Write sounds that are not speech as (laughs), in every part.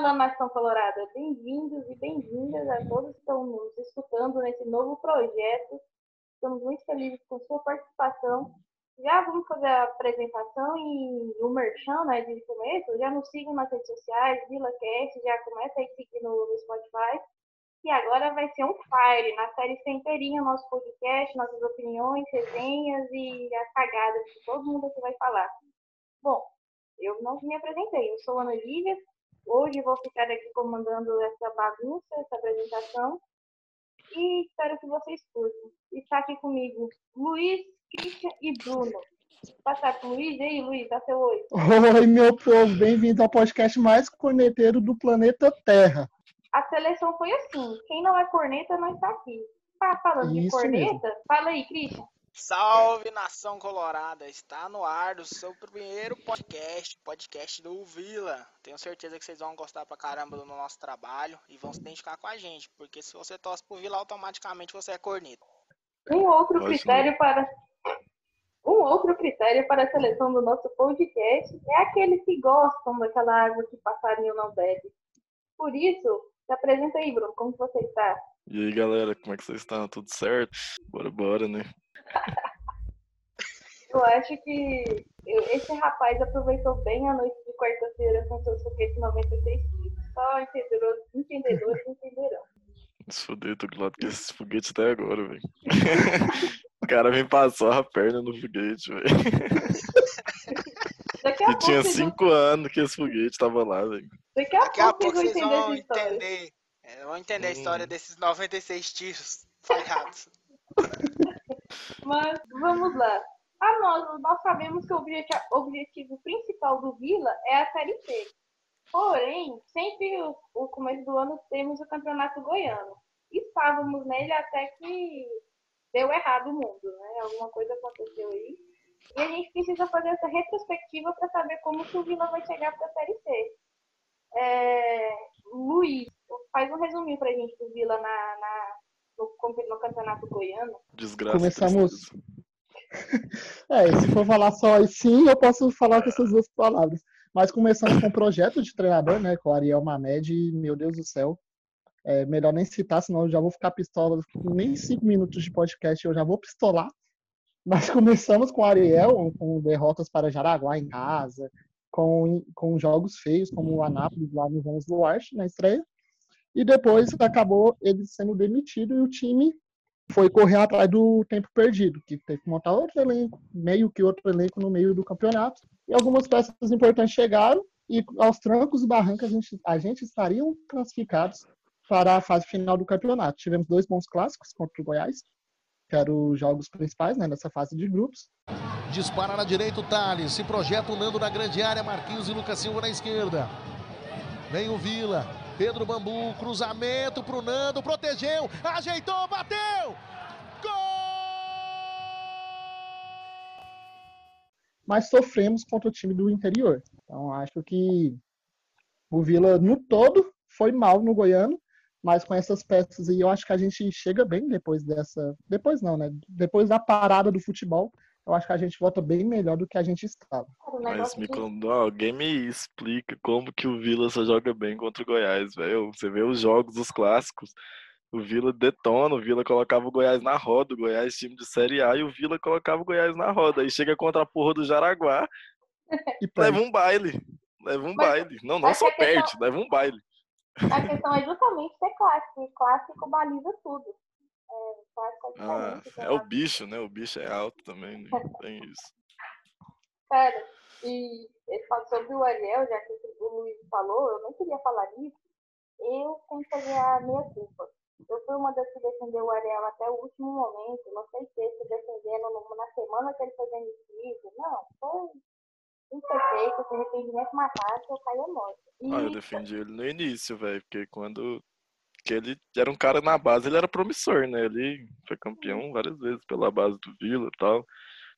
Fala, Nação Colorada! Bem-vindos e bem-vindas a todos que estão nos escutando nesse novo projeto. Estamos muito felizes com sua participação. Já vamos fazer a apresentação e o merchan, né, de começo. Já nos sigam nas redes sociais, VilaCast, já começa a seguir no, no Spotify. E agora vai ser um fire, na série inteirinha, nosso podcast, nossas opiniões, resenhas e as cagadas que todo mundo aqui vai falar. Bom, eu não me apresentei, eu sou Ana Lívia, hoje vou ficar aqui comandando essa bagunça, essa apresentação, e espero que vocês curtam. Está aqui comigo Luiz, Christian e Bruno. Passar para o Luiz, e aí Luiz, dá seu oi. Oi, meu povo, bem-vindo ao podcast mais corneteiro do planeta Terra a seleção foi assim. Quem não é corneta não está aqui. Tá falando Isso de corneta? Mesmo. Fala aí, Christian. Salve nação colorada! Está no ar o seu primeiro podcast, podcast do Vila. Tenho certeza que vocês vão gostar pra caramba do nosso trabalho e vão se identificar com a gente, porque se você torce pro Vila, automaticamente você é corneta. Um outro critério para um outro critério para a seleção do nosso podcast é aqueles que gostam daquela água que passarinho não bebe. Por isso, se apresenta aí, Bruno, como você está? E aí, galera, como é que vocês estão? Tudo certo? Bora, bora, né? Eu acho que esse rapaz aproveitou bem a noite de quarta-feira com seus foguetes 96 quilos. Só entendedores, entendedores entenderão. Se fuder, tô do lado com esses foguetes até agora, velho. o cara me passou a perna no foguete, velho. Daqui a e tinha cinco anos que esse foguete tava lá, velho. Daqui a, Daqui a pouco, vocês vão entender. É, vão entender hum. a história desses 96 tiros falhados. Mas vamos lá. Ah, nós, nós sabemos que o objetivo, objetivo principal do Vila é a Série C. Porém, sempre o, o começo do ano temos o Campeonato Goiano. Estávamos nele até que deu errado o mundo, né? Alguma coisa aconteceu aí. E a gente precisa fazer essa retrospectiva para saber como que o Vila vai chegar para a Série C. É, Luiz, faz um resuminho para a gente do Vila na, na no, no, Campeonato Goiano. Desgraça. Começamos. (laughs) é, se for falar só assim, eu posso falar com essas duas palavras. Mas começamos com um projeto de treinador, né? Com o Ariel Mamed, meu Deus do céu. É melhor nem citar, senão eu já vou ficar pistola. Nem cinco minutos de podcast eu já vou pistolar. Mas (laughs) começamos com o Ariel, com derrotas para Jaraguá em casa, com, com jogos feios, como o Anápolis lá no Ramos Duarte, na estreia. E depois acabou ele sendo demitido e o time foi correr atrás do tempo perdido, que teve que montar outro elenco, meio que outro elenco no meio do campeonato. E algumas peças importantes chegaram e aos trancos e barrancos a gente, a gente estariam classificados para a fase final do campeonato. Tivemos dois bons clássicos contra o Goiás, que eram os jogos principais né, nessa fase de grupos. Dispara na direita o Thales, se projeta o Nando na grande área, Marquinhos e Lucas Silva na esquerda. Vem o Vila, Pedro Bambu, cruzamento pro Nando, protegeu, ajeitou, bateu! Mas sofremos contra o time do interior. Então acho que o Vila no todo foi mal no Goiano mas com essas peças aí, eu acho que a gente chega bem depois dessa. Depois não, né? Depois da parada do futebol, eu acho que a gente volta bem melhor do que a gente estava. Mas me contou, alguém me explica como que o Vila só joga bem contra o Goiás, velho. Você vê os jogos, os clássicos. O Vila detona, o Vila colocava o Goiás na roda, o Goiás time de Série A, e o Vila colocava o Goiás na roda. Aí chega contra a porra do Jaraguá e leva um baile. Leva um Mas, baile. Não, não só perde, leva um baile. A questão é justamente ser clássico. E clássico baliza tudo. Ah, é o bicho, né? O bicho é alto também. Né? Tem isso. Cara, e ele falou sobre o Ariel, já que o Luiz falou, eu nem queria falar nisso. Eu tenho que fazer a minha culpa. Eu fui uma das que defendeu o Ariel até o último momento. Não sei se ele defendendo na semana que ele foi demitido. Não, foi imperfeito, esse arrependimento matado, eu caí morto. E... Ah, eu defendi ele no início, velho, porque quando que ele era um cara na base, ele era promissor, né? Ele foi campeão várias vezes pela base do Vila e tal.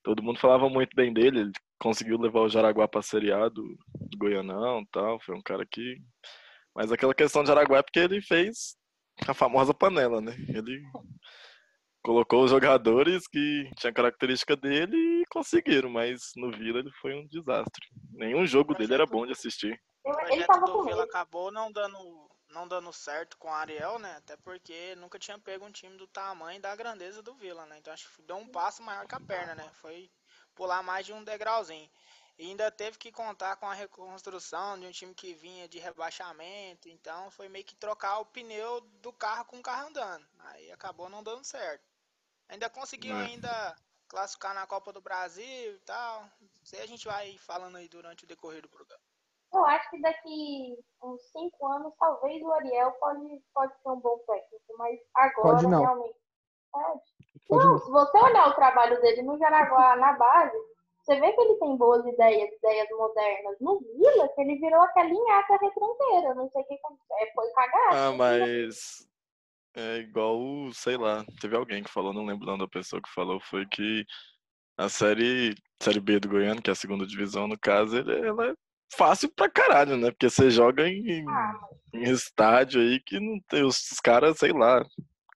Todo mundo falava muito bem dele, ele conseguiu levar o Jaraguá pra Série A do, do Goianão e tal. Foi um cara que. Mas aquela questão de Jaraguá é porque ele fez a famosa panela, né? Ele colocou os jogadores que tinham característica dele e conseguiram, mas no Vila ele foi um desastre. Nenhum jogo dele era bom de assistir. Eu, O ele projeto tava do com Vila acabou não dando, não dando certo com o Ariel, né? Até porque nunca tinha pego um time do tamanho e da grandeza do Vila, né? Então acho que deu um passo maior que a perna, né? Foi pular mais de um degrauzinho. E ainda teve que contar com a reconstrução de um time que vinha de rebaixamento. Então foi meio que trocar o pneu do carro com o carro andando. Aí acabou não dando certo. Ainda conseguiu É. ainda classificar na Copa do Brasil e tal. Isso aí a gente vai falando aí durante o decorrer do programa. Eu acho que daqui uns cinco anos, talvez o Ariel pode, pode ser um bom técnico, mas agora Pode não. realmente. Pode. Pode não, não. se você olhar o trabalho dele no Jaraguá, na base, você vê que ele tem boas ideias, ideias modernas. No Vila, que ele virou aquela linhaca retranqueira, não sei o que aconteceu. É, Foi cagado. Ah, mas é igual, sei lá, teve alguém que falou, não lembro o nome da pessoa que falou, foi que a série, série B do Goiano, que é a segunda divisão no caso, ele, ela é fácil pra caralho, né? Porque você joga em, Ah, em estádio aí que não tem os, os caras, sei lá,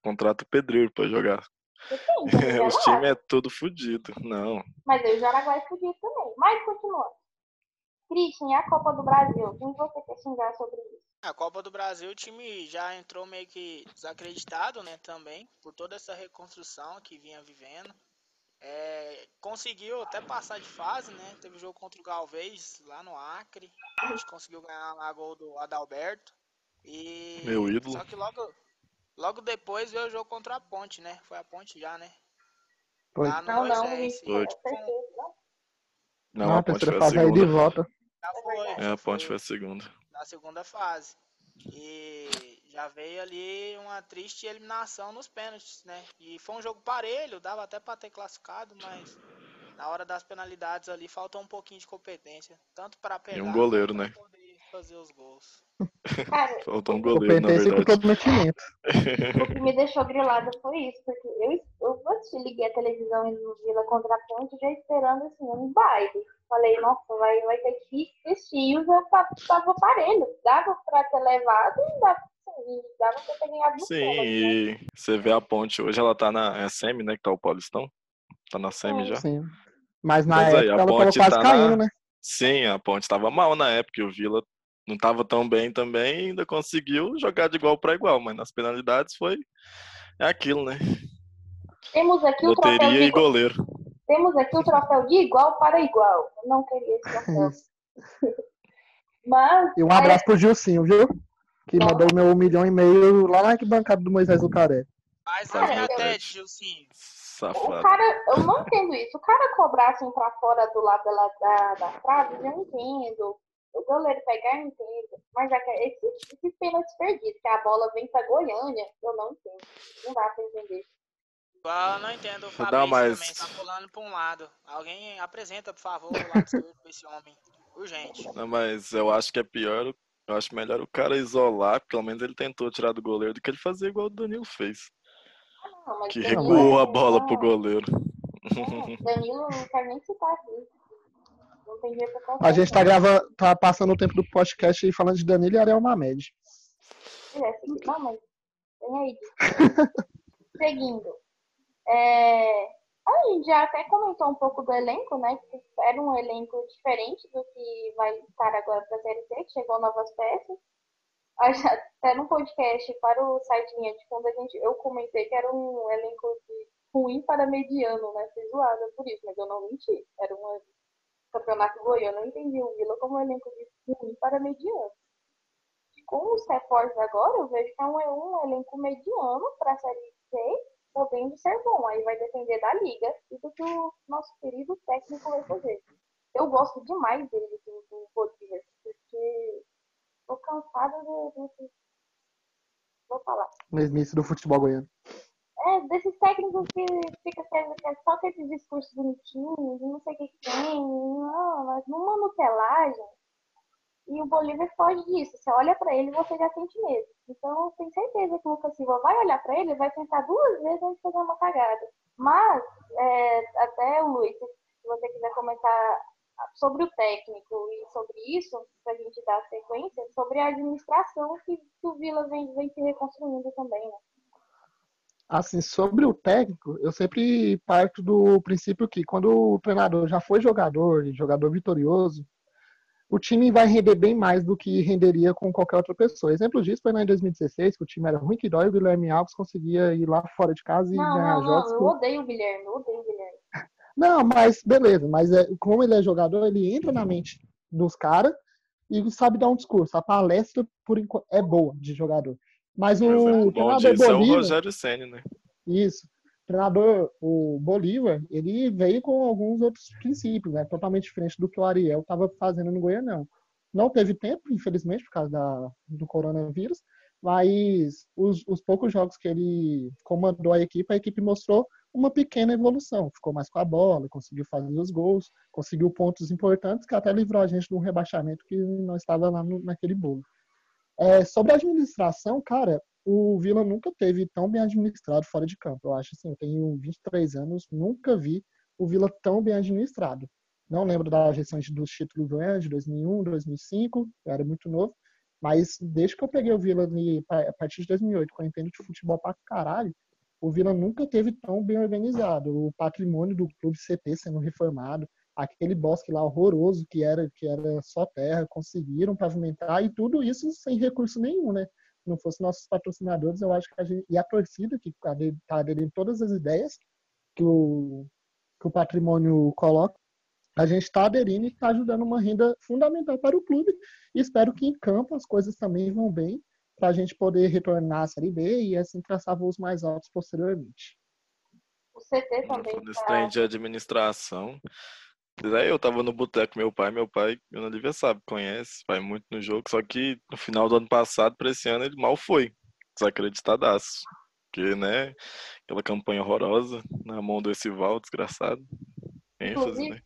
contrata o pedreiro pra jogar. depende, (laughs) é Os times é tudo fudido. Não. Mas aí o Jaraguá é fudido também. Mas continuando. Christian, e a Copa do Brasil? Quem você quer xingar sobre isso? A Copa do Brasil, o time já entrou meio que desacreditado, né, também, por toda essa reconstrução que vinha vivendo. É, conseguiu até passar de fase, né? Teve jogo contra o Galvez lá no Acre. A gente conseguiu ganhar lá gol do Adalberto. E Meu ídolo. só que logo logo depois veio o jogo contra a Ponte, né? Foi a Ponte já, né? Foi. Lá no Não, não, Moisés. Foi. É certeza, não? Não, Não, a ponte foi a fase aí de segunda. volta. Já foi. É, a ponte foi foi a segunda. na segunda fase. E já veio ali uma triste eliminação nos pênaltis, né? E foi um jogo parelho, dava até pra ter classificado, mas na hora das penalidades ali faltou um pouquinho de competência, tanto para pegar um goleiro, né? pra poder fazer os gols. Cara, (laughs) Faltou um goleiro, na verdade. comprometimento. o que me deixou grilada foi isso, porque eu, eu assisti, liguei a televisão no Vila contra a Ponte, já esperando assim, um baile. Falei, nossa, vai, vai ter que assistir, o jogo tava, tava parelho. Dava pra ter levado e dava, e dava pra ter ganhado Sim, né? e você vê a ponte hoje, ela tá na é semi, né? Que tá o Paulistão. Tá na semi já. Sim. Mas na Mas aí, época a ela tava ponte quase tá caindo, na- né? Sim, a ponte tava mal na época, e o Vila não tava tão bem também, ainda conseguiu jogar de igual pra igual, mas nas penalidades foi é aquilo, né? Temos aqui o troféu Loteria de e goleiro. Temos aqui o troféu de igual para igual. Eu não queria esse (laughs) troféu. (laughs) Mas E um abraço pro Gilcinho, viu? Que mandou meu um milhão e meio lá na arquibancada do Moisés Lucaré. Mas Cara, aí eu- até, Gilcinho, o Safado. cara, eu não entendo isso. O cara cobrar assim pra fora do lado da, da, da trave, eu entendo. O goleiro pegar, eu entendo. Mas é que esse, esse pênalti perdido, que a bola vem pra Goiânia, eu não entendo. Não dá pra entender. eu não entendo o Fabrício mais- também, tá pulando pra um lado. Alguém apresenta, por favor, o lado esquerdo pra esse homem. Urgente. Não, mas eu acho que é pior, eu acho melhor o cara isolar, pelo menos ele tentou tirar do goleiro, do que ele fazer igual o Danilo fez. Não, mas Que recuou é- a bola pro não, goleiro. não, Danilo não quer nem citar aqui. Não tem jeito pra A gente tá gravando, tá passando o tempo do podcast e falando de Danilo e Ariel Mamed. É, seguir- Não, mas vem aí. (laughs) Seguindo. É, a gente já até comentou um pouco do elenco, né? Que era um elenco diferente do que vai estar agora para a Série C, que chegou novas peças. Até no podcast para o site Linha de Fundo, a gente, eu comentei que era um elenco de ruim para mediano, né? Fui zoada por isso, mas eu não menti. Era um campeonato goiano, eu não entendi o Vila como um elenco de ruim para mediano com os reforços agora, eu vejo que é um, um elenco mediano para a Série C, podendo ser bom. Aí vai depender da liga e do que o nosso querido técnico vai fazer. Eu gosto demais dele, do, do Bolívar, porque tô cansada do, do- Vou falar. Mesmice do futebol goiano. É, desses técnicos que fica sendo é só com esses discursos bonitinhos, e não sei o que que tem, não, mas numa nutelagem. E o Bolívar foge disso. Você olha pra ele você já sente medo. Então, eu tenho certeza que o Lucas Silva vai olhar pra ele vai pensar duas vezes antes de fazer uma cagada. Mas, é, até o Luiz, se você quiser comentar sobre o técnico e sobre isso, pra gente dar sequência, sobre a administração que o Vila vem, vem se reconstruindo também, né? Assim, sobre o técnico, eu sempre parto do princípio que quando o treinador já foi jogador, e jogador vitorioso, o time vai render bem mais do que renderia com qualquer outra pessoa. Exemplo disso foi lá em 2016, que o time era ruim que dói, e o Guilherme Alves conseguia ir lá fora de casa e não, ganhar não, jogos. Não, eu odeio o Guilherme, eu odeio o Guilherme. (laughs) Não, mas beleza, mas é, como ele é jogador, ele entra na mente dos caras e sabe dar um discurso. A palestra por enquanto, é boa de jogador. Mas o é, treinador Bolívar, é o Rogério Senna, né? Isso. Treinador, o Bolívar, ele veio com alguns outros princípios, né? Totalmente diferente do que o Ariel estava fazendo no Goianão. Não teve tempo, infelizmente, por causa da, do coronavírus, mas os, os poucos jogos que ele comandou a equipe, a equipe mostrou uma pequena evolução. Ficou mais com a bola, conseguiu fazer os gols, conseguiu pontos importantes que até livrou a gente de um rebaixamento que não estava lá no, naquele bolo. É, sobre a administração, cara, o Vila nunca teve tão bem administrado fora de campo. Eu acho assim, eu tenho 23 anos, nunca vi o Vila tão bem administrado. Não lembro da gestão dos títulos do ano, de 2001, 2005, eu era muito novo, mas desde que eu peguei o Vila a partir de 2008, quando eu entendo de futebol pra caralho, o Vila nunca teve tão bem organizado. O patrimônio do clube CT sendo reformado, aquele bosque lá horroroso que era que era só terra, conseguiram pavimentar e tudo isso sem recurso nenhum, né? Se não fosse nossos patrocinadores, eu acho que a gente e a torcida que está aderindo todas as ideias que o que o patrimônio coloca, a gente está aderindo e está ajudando uma renda fundamental para o clube. E espero que em campo as coisas também vão bem para a gente poder retornar à Série B e assim traçar voos mais altos posteriormente. O CT também. Nesse tá... de administração, Daí eu tava no boteco com meu pai, meu pai, meu Olivia sabe, conhece, vai muito no jogo, só que no final do ano passado, para esse ano, ele mal foi, desacreditadaço. Porque, né, aquela campanha horrorosa na mão do Esival, desgraçado. ênfase, né?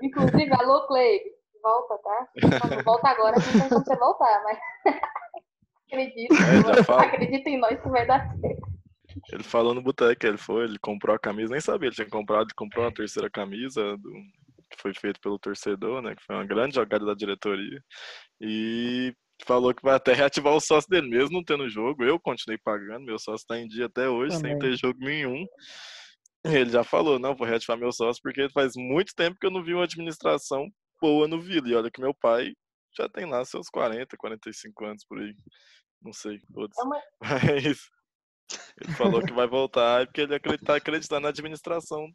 inclusive, (laughs) alô, Clay, volta, tá? Volta agora, não tem como você voltar, mas (laughs) acredito, é, (laughs) acredito em nós que vai dar certo. Ele falou no boteco, ele foi, ele comprou a camisa, nem sabia, ele tinha comprado, ele comprou uma terceira camisa do, que foi feito pelo torcedor, né? Que foi uma grande jogada da diretoria. E falou que vai até reativar o sócio dele, mesmo não tendo jogo. Eu continuei pagando, meu sócio está em dia até hoje, Também. sem ter jogo nenhum. Ele já falou, não, vou reativar meu sócio, porque faz muito tempo que eu não vi uma administração boa no Vila. E olha que meu pai já tem lá seus 40, 45 anos por aí. Não sei, todos. É uma... (laughs) Mas ele falou que vai voltar porque ele está acreditando na administração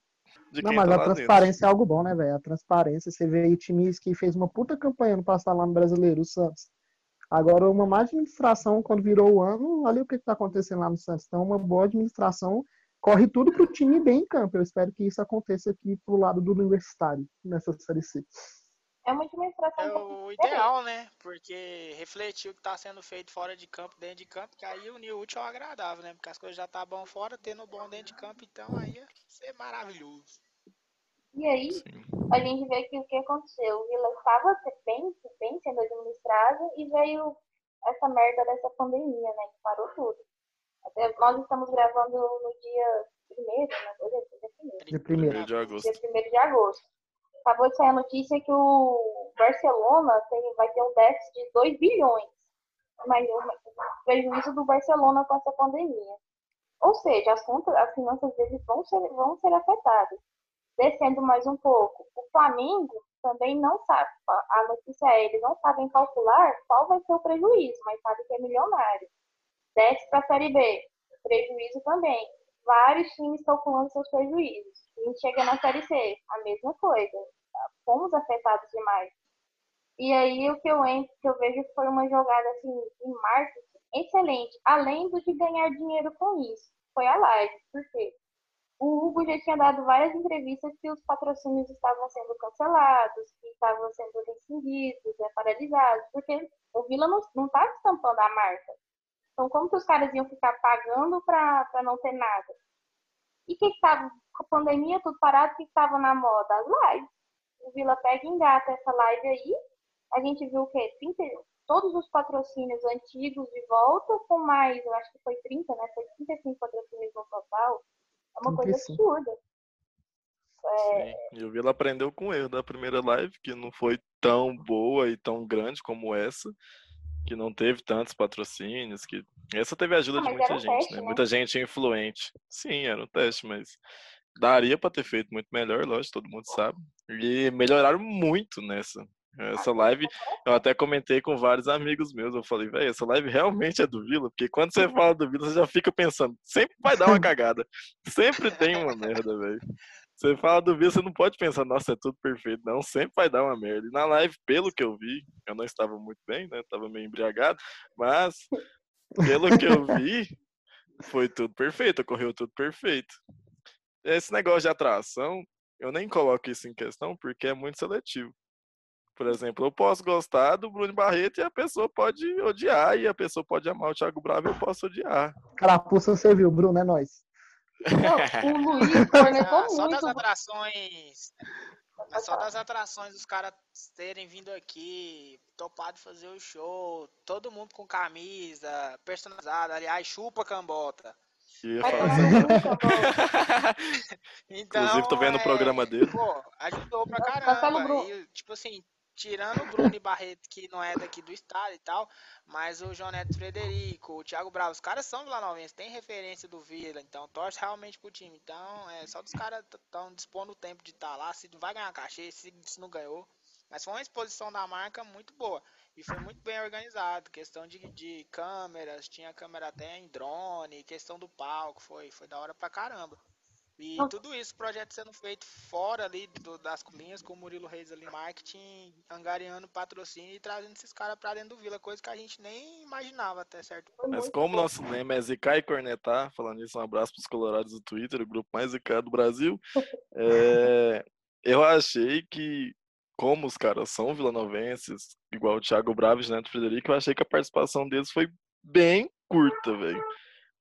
de Não, mas tá a transparência dentro. é algo bom, né, velho? A transparência, você vê aí times que fez uma puta campanha no passado lá no Brasileiro, o Santos. Agora, uma má administração, quando virou o ano, olha o que está acontecendo lá no Santos. Então, uma boa administração corre tudo para o time bem em campo. Eu espero que isso aconteça aqui pro lado do universitário, nessa Série C. É uma administração. É o ideal, né? Porque refletir o que está sendo feito fora de campo, dentro de campo, que aí o New útil é agradável, né? Porque as coisas já tá bom fora, tendo bom dentro de campo, então aí ia ser maravilhoso. E aí, Sim. a gente vê que o que aconteceu? O Vila estava bem, bem sendo administrado e veio essa merda dessa pandemia, né? Que parou tudo. Até nós estamos gravando no dia primeiro, né? Hoje é dia primeiro. Dia primeiro de agosto. Dia primeiro de agosto acabou de sair a notícia que o Barcelona tem, vai ter um déficit de 2 bilhões. Mas o prejuízo do Barcelona com essa pandemia. Ou seja, as, contas, as finanças deles vão ser, vão ser afetadas. Descendo mais um pouco, o Flamengo também não sabe. A notícia é, eles não sabem calcular qual vai ser o prejuízo, mas sabe que é milionário. Desce para a Série B, prejuízo também. Vários times calculando seus prejuízos. A gente chega na Série C, a mesma coisa fomos afetados demais. E aí o que eu, que eu vejo foi uma jogada assim em marketing excelente, além do de ganhar dinheiro com isso. Foi a live, porque o Hugo já tinha dado várias entrevistas que os patrocínios estavam sendo cancelados, que estavam sendo rescindidos, né, paralisados, porque o Vila não está estampando a marca. Então, como que os caras iam ficar pagando para não ter nada? E o que estava, com a pandemia tudo parado, o que estava na moda? As lives o Vila pega e engata essa live aí. A gente viu o quê? 30, todos os patrocínios antigos de volta, com mais, eu acho que foi 30, né? Foi 35 patrocínios no total. É uma 35. coisa absurda. É... Sim. E o Vila aprendeu com o erro da primeira live, que não foi tão boa e tão grande como essa, que não teve tantos patrocínios, que essa teve a ajuda ah, de muita gente, teste, né? né? Muita gente influente. Sim, era um teste, mas daria para ter feito muito melhor, lógico, todo mundo sabe. E melhoraram muito nessa. Essa live, eu até comentei com vários amigos meus. Eu falei, velho, essa live realmente é do Vila? Porque quando você fala do Vila, você já fica pensando, sempre vai dar uma cagada. Sempre tem uma merda, velho. Você fala do Vila, você não pode pensar, nossa, é tudo perfeito. Não, sempre vai dar uma merda. E na live, pelo que eu vi, eu não estava muito bem, né? Tava meio embriagado, mas pelo que eu vi, foi tudo perfeito, ocorreu tudo perfeito. Esse negócio de atração, eu nem coloco isso em questão porque é muito seletivo. Por exemplo, eu posso gostar do Bruno Barreto e a pessoa pode odiar, e a pessoa pode amar o Thiago Bravo e eu posso odiar. Carapuça, você viu, Bruno, é nóis. Não, o Luiz (laughs) cornetou Ah, só das atrações. É só das atrações os caras terem vindo aqui, topado fazer o show, todo mundo com camisa, personalizada, aliás, chupa cambota. E assim, cu, Cambota. Então, Inclusive, tô vendo o é, programa dele. Pô, ajudou pra caramba. E, tipo assim, tirando o Bruno e Barreto, que não é daqui do estado e tal, mas o João Neto Frederico, o Thiago Bravo, os caras são vilanovenses, tem referência do Vila, então torce realmente pro time. Então, é só dos caras estão dispondo o tempo de estar lá, se vai ganhar cachê, se, se não ganhou. Mas foi uma exposição da marca muito boa. E foi muito bem organizado. Questão de, de câmeras, tinha câmera até em drone, questão do palco, foi, foi da hora pra caramba. E Nossa. tudo isso, projeto sendo feito fora ali do- das colinhas, com o Murilo Reis ali, marketing, angariando patrocínio e trazendo esses caras pra dentro do Vila, coisa que a gente nem imaginava até certo Foi Mas como bom. nosso lema é zicar e cornetar, falando isso, um abraço pros colorados do Twitter, o grupo mais zicado do Brasil. (laughs) É, eu achei que, como os caras são vilanovenses, igual o Thiago Bravo e o Neto Frederico, eu achei que a participação deles foi bem curta, velho.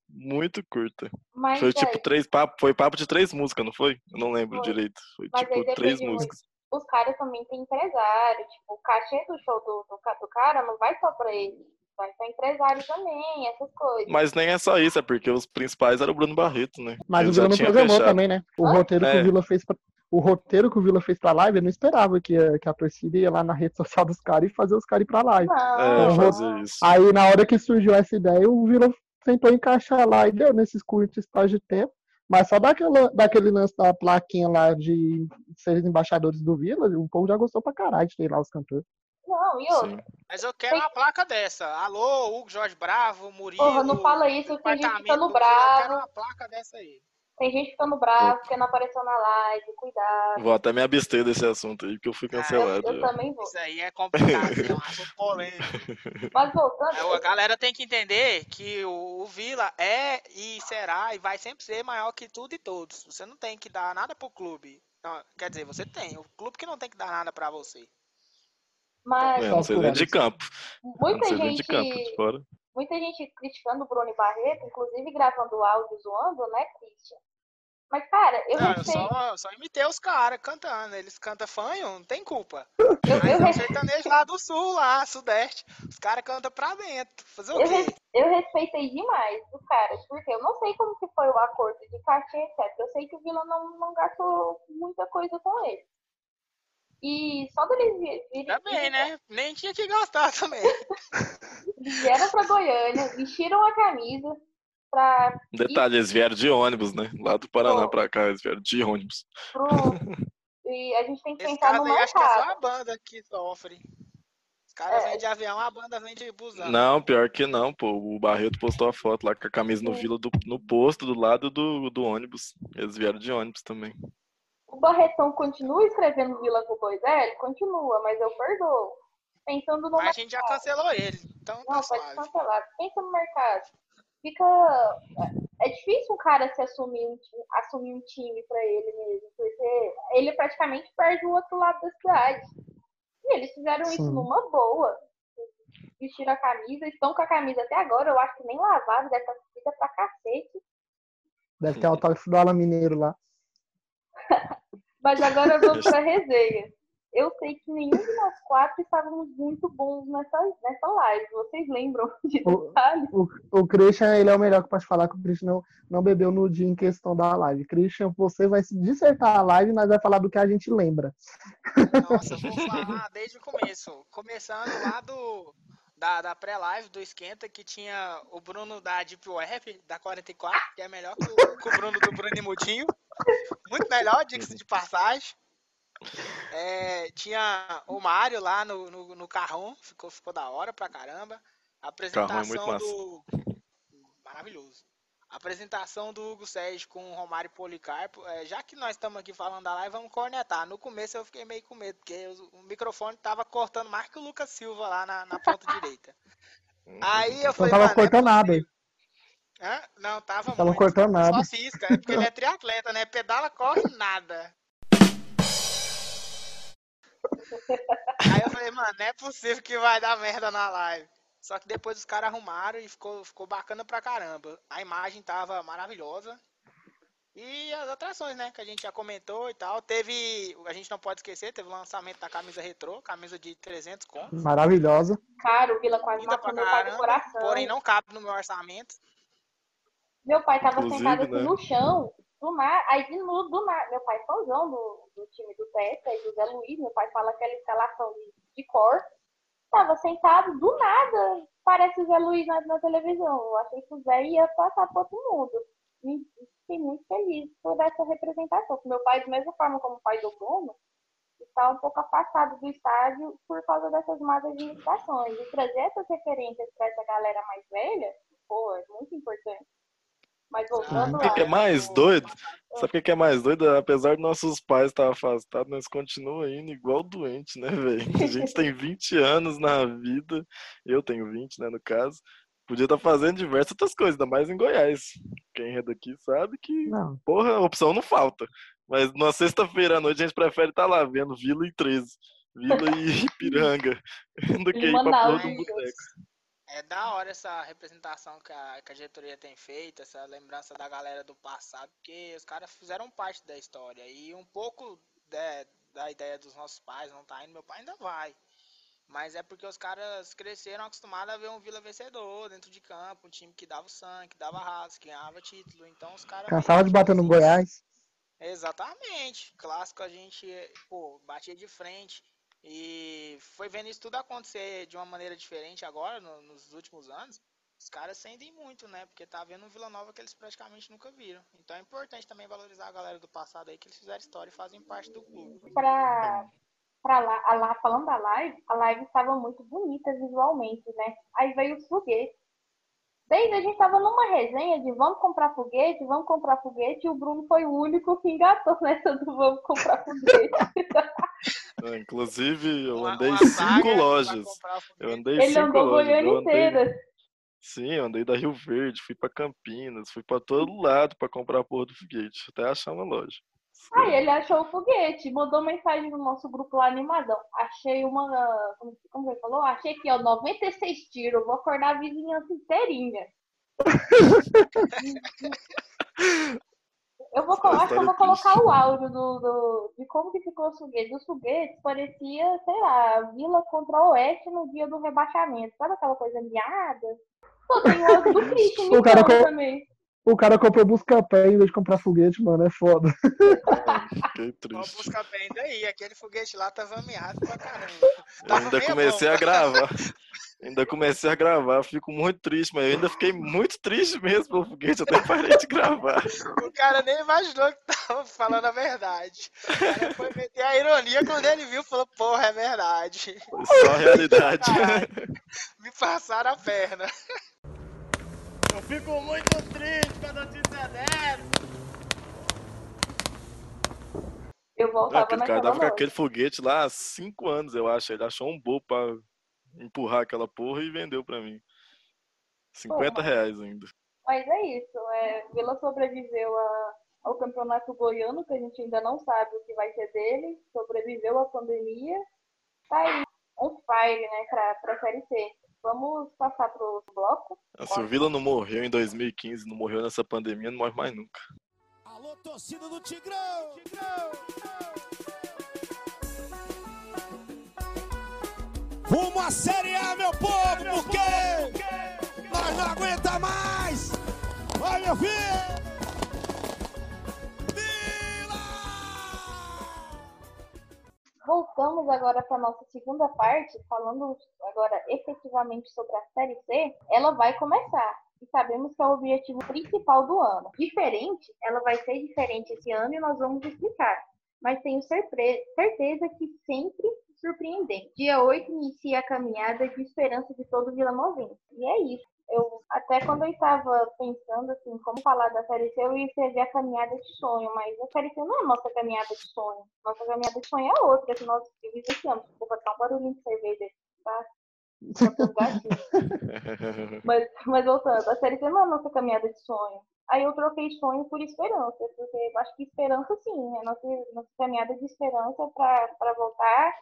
Muito curta. Mas, Foi é, tipo três papos, foi papo de três músicas, não foi? Eu não lembro Foi. direito. Foi Mas tipo três músicas. os caras também têm empresário. Tipo, o cachê do show do, do, do cara não vai só pra ele. Vai pra empresário também, essas coisas. Mas nem é só isso, é porque os principais eram o Bruno Barreto, né? Mas Ele o já Vila não tinha programou fechado. também, né? O roteiro que É. o Vila fez pra... O roteiro que o Vila fez pra live, eu não esperava que a, que a torcida ia lá na rede social dos caras e fazer os caras ir pra live. Não, É, fazer isso. Aí na hora que surgiu essa ideia, o Vila tentou encaixar lá e deu nesses curtos espaços de tempo. Mas só daquela, daquele lance da plaquinha lá de ser embaixadores do Vila, o povo já gostou pra caralho de ter lá os cantores. não, e. Sim. Mas eu quero uma placa dessa. Alô, Hugo Jorge Bravo, Murilo. Porra, não fala isso, tem gente departamento ficando do Vila, Eu quero bravo. uma placa dessa aí. Tem gente ficando brava porque não apareceu na live, cuidado. Vou até me abster desse assunto aí, porque eu fui Ah, eu- cancelado. Eu também vou. Isso aí é complicado, é um assunto polêmico. (laughs) Mas voltando, É, A galera tem que entender que o, o Vila é e será e vai sempre ser maior que tudo e todos. Você não tem que dar nada pro clube. Não, quer dizer, você tem. O clube que não tem que dar nada pra você. mas É, não sei dentro de campo. Não muita sei dentro de gente, campo, de fora. Muita gente criticando o Bruno Barreto, inclusive gravando áudio zoando, né, Christian? Mas, cara, eu não, eu respeito. só, só imitei os caras cantando. Eles cantam fanho, não tem culpa. Eu, Mas eu, é res- sertanejo lá do sul, lá, sudeste. Os caras cantam pra dentro. Fazer o eu, quê? eu respeitei demais os caras, porque eu não sei como que foi o acordo de cachê, etc. Eu sei que o Vila não, não gastou muita coisa com ele. E só deles vi- virem. Também, né? Nem tinha que gastar também. (laughs) Vieram pra Goiânia, vestiram a camisa pra Detalhe, eles vieram de ônibus, né? Lá do Paraná Pô. pra cá, eles vieram de ônibus. pro. (laughs) E a gente tem que Esse pensar no aí acho que é só mercado. a banda que sofre. Os caras É. vêm de avião, a banda vem de busão. Não, pior que não, pô. O Barreto postou a foto lá com a camisa no Sim. Vila do, no posto do lado do, do ônibus. Eles vieram de ônibus também. O Barretão continua escrevendo Vila com o Ele continua, mas eu perdoo. Pensando no Mas a gente já mercado. cancelou ele. Então tá Não, pode suave. cancelar. Pensa no mercado. Fica. É difícil um cara se assumir um time, assumir um time pra ele mesmo, porque ele praticamente perde o outro lado da cidade. E eles fizeram isso Sim. numa boa. Vestiram a camisa, estão com a camisa até agora, eu acho que nem lavaram, deve estar fita pra cacete. Deve ter autógrafo do Alan Mineiro lá. (laughs) Mas agora vamos pra resenha. Eu sei que nenhum de nós quatro estávamos muito bons nessa, nessa live. Vocês lembram (laughs) de O- detalhes? O, o Christian, ele é o melhor que pode falar que o Christian não, não bebeu no dia em questão da live. Christian, você vai se dissertar a live e nós vai falar do que a gente lembra. Nossa, eu vou falar desde o começo. Começando lá do. Da, da pré-live do Esquenta, que tinha o Bruno da Deep Web, da 44, que é melhor que o, que o Bruno do Bruno e Mudinho. (laughs) Muito melhor, diga-se de passagem. É, tinha o Mário lá no, no, no carrão, ficou, ficou da hora pra caramba. A é muito apresentação massa. do. Maravilhoso. A apresentação do Hugo Sérgio com o Romário Policarpo. é, já que nós estamos aqui falando da live, vamos cornetar. No começo eu fiquei meio com medo, porque o, microfone tava cortando mais que o Lucas Silva lá na, na ponta direita. (laughs) Aí eu Não falei, tava mano, é cortando nada. possível. Hã? Não, tava Tava muito. cortando nada. Só cisca, é porque ele é triatleta, né? Pedala, corre nada. Aí eu falei, mano, não é possível que vai dar merda na live. Só que depois os caras arrumaram e ficou, ficou bacana pra caramba. A imagem tava maravilhosa. E as atrações, né? Que a gente já comentou e tal. Teve, a gente não pode esquecer, teve o lançamento da camisa retrô, camisa de 300 contos. Maravilhosa. Caro, Vila quase matou meu pai do coração. porém não cabe no meu orçamento. Meu pai tava Inclusive, sentado assim né? no chão, do nada, aí de novo, do nada, meu pai é fãzão do, do time do Testa e do Zé Luiz, meu pai fala aquela escalação de, de cor, tava sentado, do nada, parece o Zé Luiz na, na televisão, eu achei que o Zé ia passar por outro mundo, e fiquei muito feliz por essa representação, meu pai, da mesma forma como o pai do Bruno, está um pouco afastado do estádio por causa dessas más administrações, e trazer essas referências para essa galera mais velha, pô, é muito importante. Mas voltando O que, é mais doido? Sabe o que, é mais doido? Apesar de nossos pais estar afastados, nós continuamos indo igual doente, né, velho? A gente tem (laughs) 20 anos na vida, eu tenho 20, né, no caso. Podia estar fazendo diversas outras coisas, ainda mais em Goiás. Quem é daqui sabe que, Não. porra, opção não falta. Mas na sexta-feira à noite a gente prefere estar lá vendo Vila e 13, Vila e (laughs) Ipiranga, (laughs) do que ir pra porra um boteco. É da hora essa representação que a, que a diretoria tem feito, essa lembrança da galera do passado, porque os caras fizeram parte da história. E um pouco da, da ideia dos nossos pais não tá indo, meu pai ainda vai. Mas é porque os caras cresceram acostumados a ver um Vila vencedor dentro de campo, um time que dava sangue, que dava raça, que ganhava título. Então os caras. Cansava de bater no Goiás. Exatamente. Clássico a gente, pô, batia de frente. E foi vendo isso tudo acontecer de uma maneira diferente agora, no- nos últimos anos. Os caras sentem muito, né? Porque tá vendo um Vila Nova que eles praticamente nunca viram. Então é importante também valorizar a galera do passado aí, que eles fizeram história e fazem parte do clube. pra, pra lá, a lá, falando da live, a live estava muito bonita visualmente, né? Aí veio os foguetes. Desde a gente tava numa resenha de vamos comprar foguete, vamos comprar foguete, e o Bruno foi o único que engatou nessa do vamos comprar foguete. (laughs) Ah, Inclusive, eu andei uma cinco lojas. Eu andei Ele cinco andou lojas. Goiânia Eu andei, inteira. sim, eu andei da Rio Verde, fui pra Campinas, fui pra todo lado pra comprar a porra do foguete, até achar uma loja. Aí ele achou o foguete, mandou mensagem no nosso grupo lá animadão. Achei uma. Como, como ele falou? Achei aqui, ó, 96 tiros. Vou acordar a vizinhança inteirinha. (laughs) Eu vou, colo- acho que eu vou colocar o áudio do, do- de como que ficou os foguetes. Os foguetes parecia, sei lá, Vila contra o Oeste no dia do rebaixamento. Sabe aquela coisa miada? Pô, tem o áudio do Christian O cara então, também. O cara comprou busca-pé em vez de comprar foguete, mano. É foda. (laughs) Fiquei triste. buscar bem ainda aí. Aquele foguete lá tava ameaçado pra caramba. Eu Tava ainda comecei bomba. a gravar. (laughs) Ainda comecei a gravar, fico muito triste, mas eu ainda fiquei muito triste mesmo pelo foguete, até parei de gravar. O cara nem imaginou que tava falando a verdade. O cara foi meter a ironia quando ele viu falou, porra, é verdade. Foi só a realidade. Caralho. Me passaram a perna. Eu fico muito triste com a notícia dessa. Eu voltava Aquele cara naquela tava com aquele foguete lá há cinco anos, eu acho. Ele achou um bobo pra empurrar aquela porra e vendeu pra mim. 50 Porra. reais ainda. Mas é isso, é, Vila sobreviveu a- ao campeonato goiano, que a gente ainda não sabe o que vai ser dele, sobreviveu à pandemia, tá aí, on fire, né, pra, pra Série C. Vamos passar pro bloco. Se o Vila não morreu em 2015, não morreu nessa pandemia, não morre mais nunca. Alô, torcida do Tigrão! Tigrão! Rumo à Série A, meu povo, porque nós não aguenta mais! Vai, meu filho! Voltamos agora para nossa segunda parte, falando agora efetivamente sobre a Série C. Ela vai começar. E sabemos que é o objetivo principal do ano. Diferente, ela vai ser diferente esse ano e nós vamos explicar. mas tenho certeza que sempre surpreendente. Dia 8 inicia a caminhada de esperança de todo Vila Novense. E é isso. Eu, até quando eu estava pensando assim, como falar da Série C, eu ia escrever a caminhada de sonho, mas a Série C não é a nossa caminhada de sonho. Nossa caminhada de sonho é outra, que nós vivenciamos. Desculpa, tá um barulhinho de cerveja, tá? (laughs) mas, mas voltando, a Série C não é a nossa caminhada de sonho. Aí eu troquei sonho por esperança, porque eu acho que esperança sim, é nossa, nossa caminhada de esperança para voltar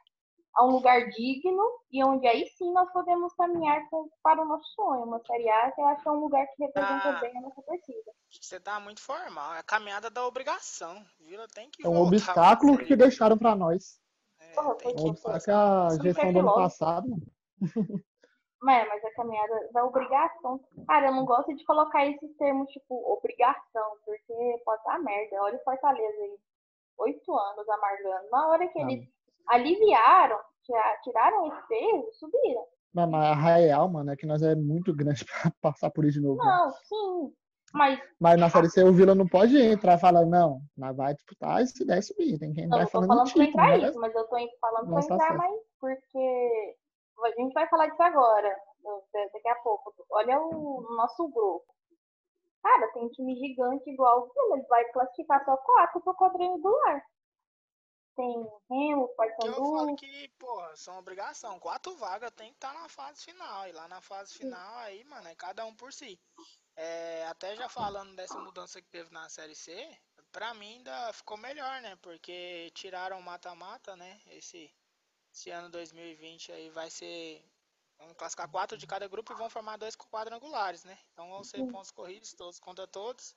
a um lugar digno e onde aí sim nós podemos caminhar para o nosso sonho, uma Série A, que eu acho que é um lugar que representa ah, bem a nossa torcida. Você tá muito formal, é a caminhada da obrigação. Vila tem que É um obstáculo que deixaram para nós. É, Porra, tem um obstáculo que a gestão do ano passado. É, mas a caminhada da obrigação. Cara, eu não gosto de colocar esses termos, tipo, obrigação, porque pode dar merda. Olha o Fortaleza aí. Oito anos amargando. Na hora que eles aliviaram, tiraram esse peso, subiram. Mas a real, mano, é que nós é muito grande (laughs) pra passar por isso de novo. Né? Não, né? sim. Mas, mas na Série C o Vila não pode entrar falando, não, nós vai disputar e se der subir. Tem vai falando. Eu tô falando pra entrar isso, mas eu tô falando pra entrar mais porque a gente vai falar disso agora, daqui a pouco. Olha o nosso grupo. Cara, tem um time gigante igual o Vila, ele vai classificar só quatro pro quadrangular tem Remo, Paysandu. Eu falo que, porra, são obrigação. Quatro vagas tem que estar tá na fase final. E lá na fase final, aí, mano, é cada um por si. É, até já falando dessa mudança que teve na Série C, pra mim ainda ficou melhor, né? Porque tiraram o mata-mata, né? Esse, esse ano 2020 aí vai ser. Vamos classificar quatro de cada grupo e vão formar dois quadrangulares, né? Então vão ser pontos corridos todos contra todos.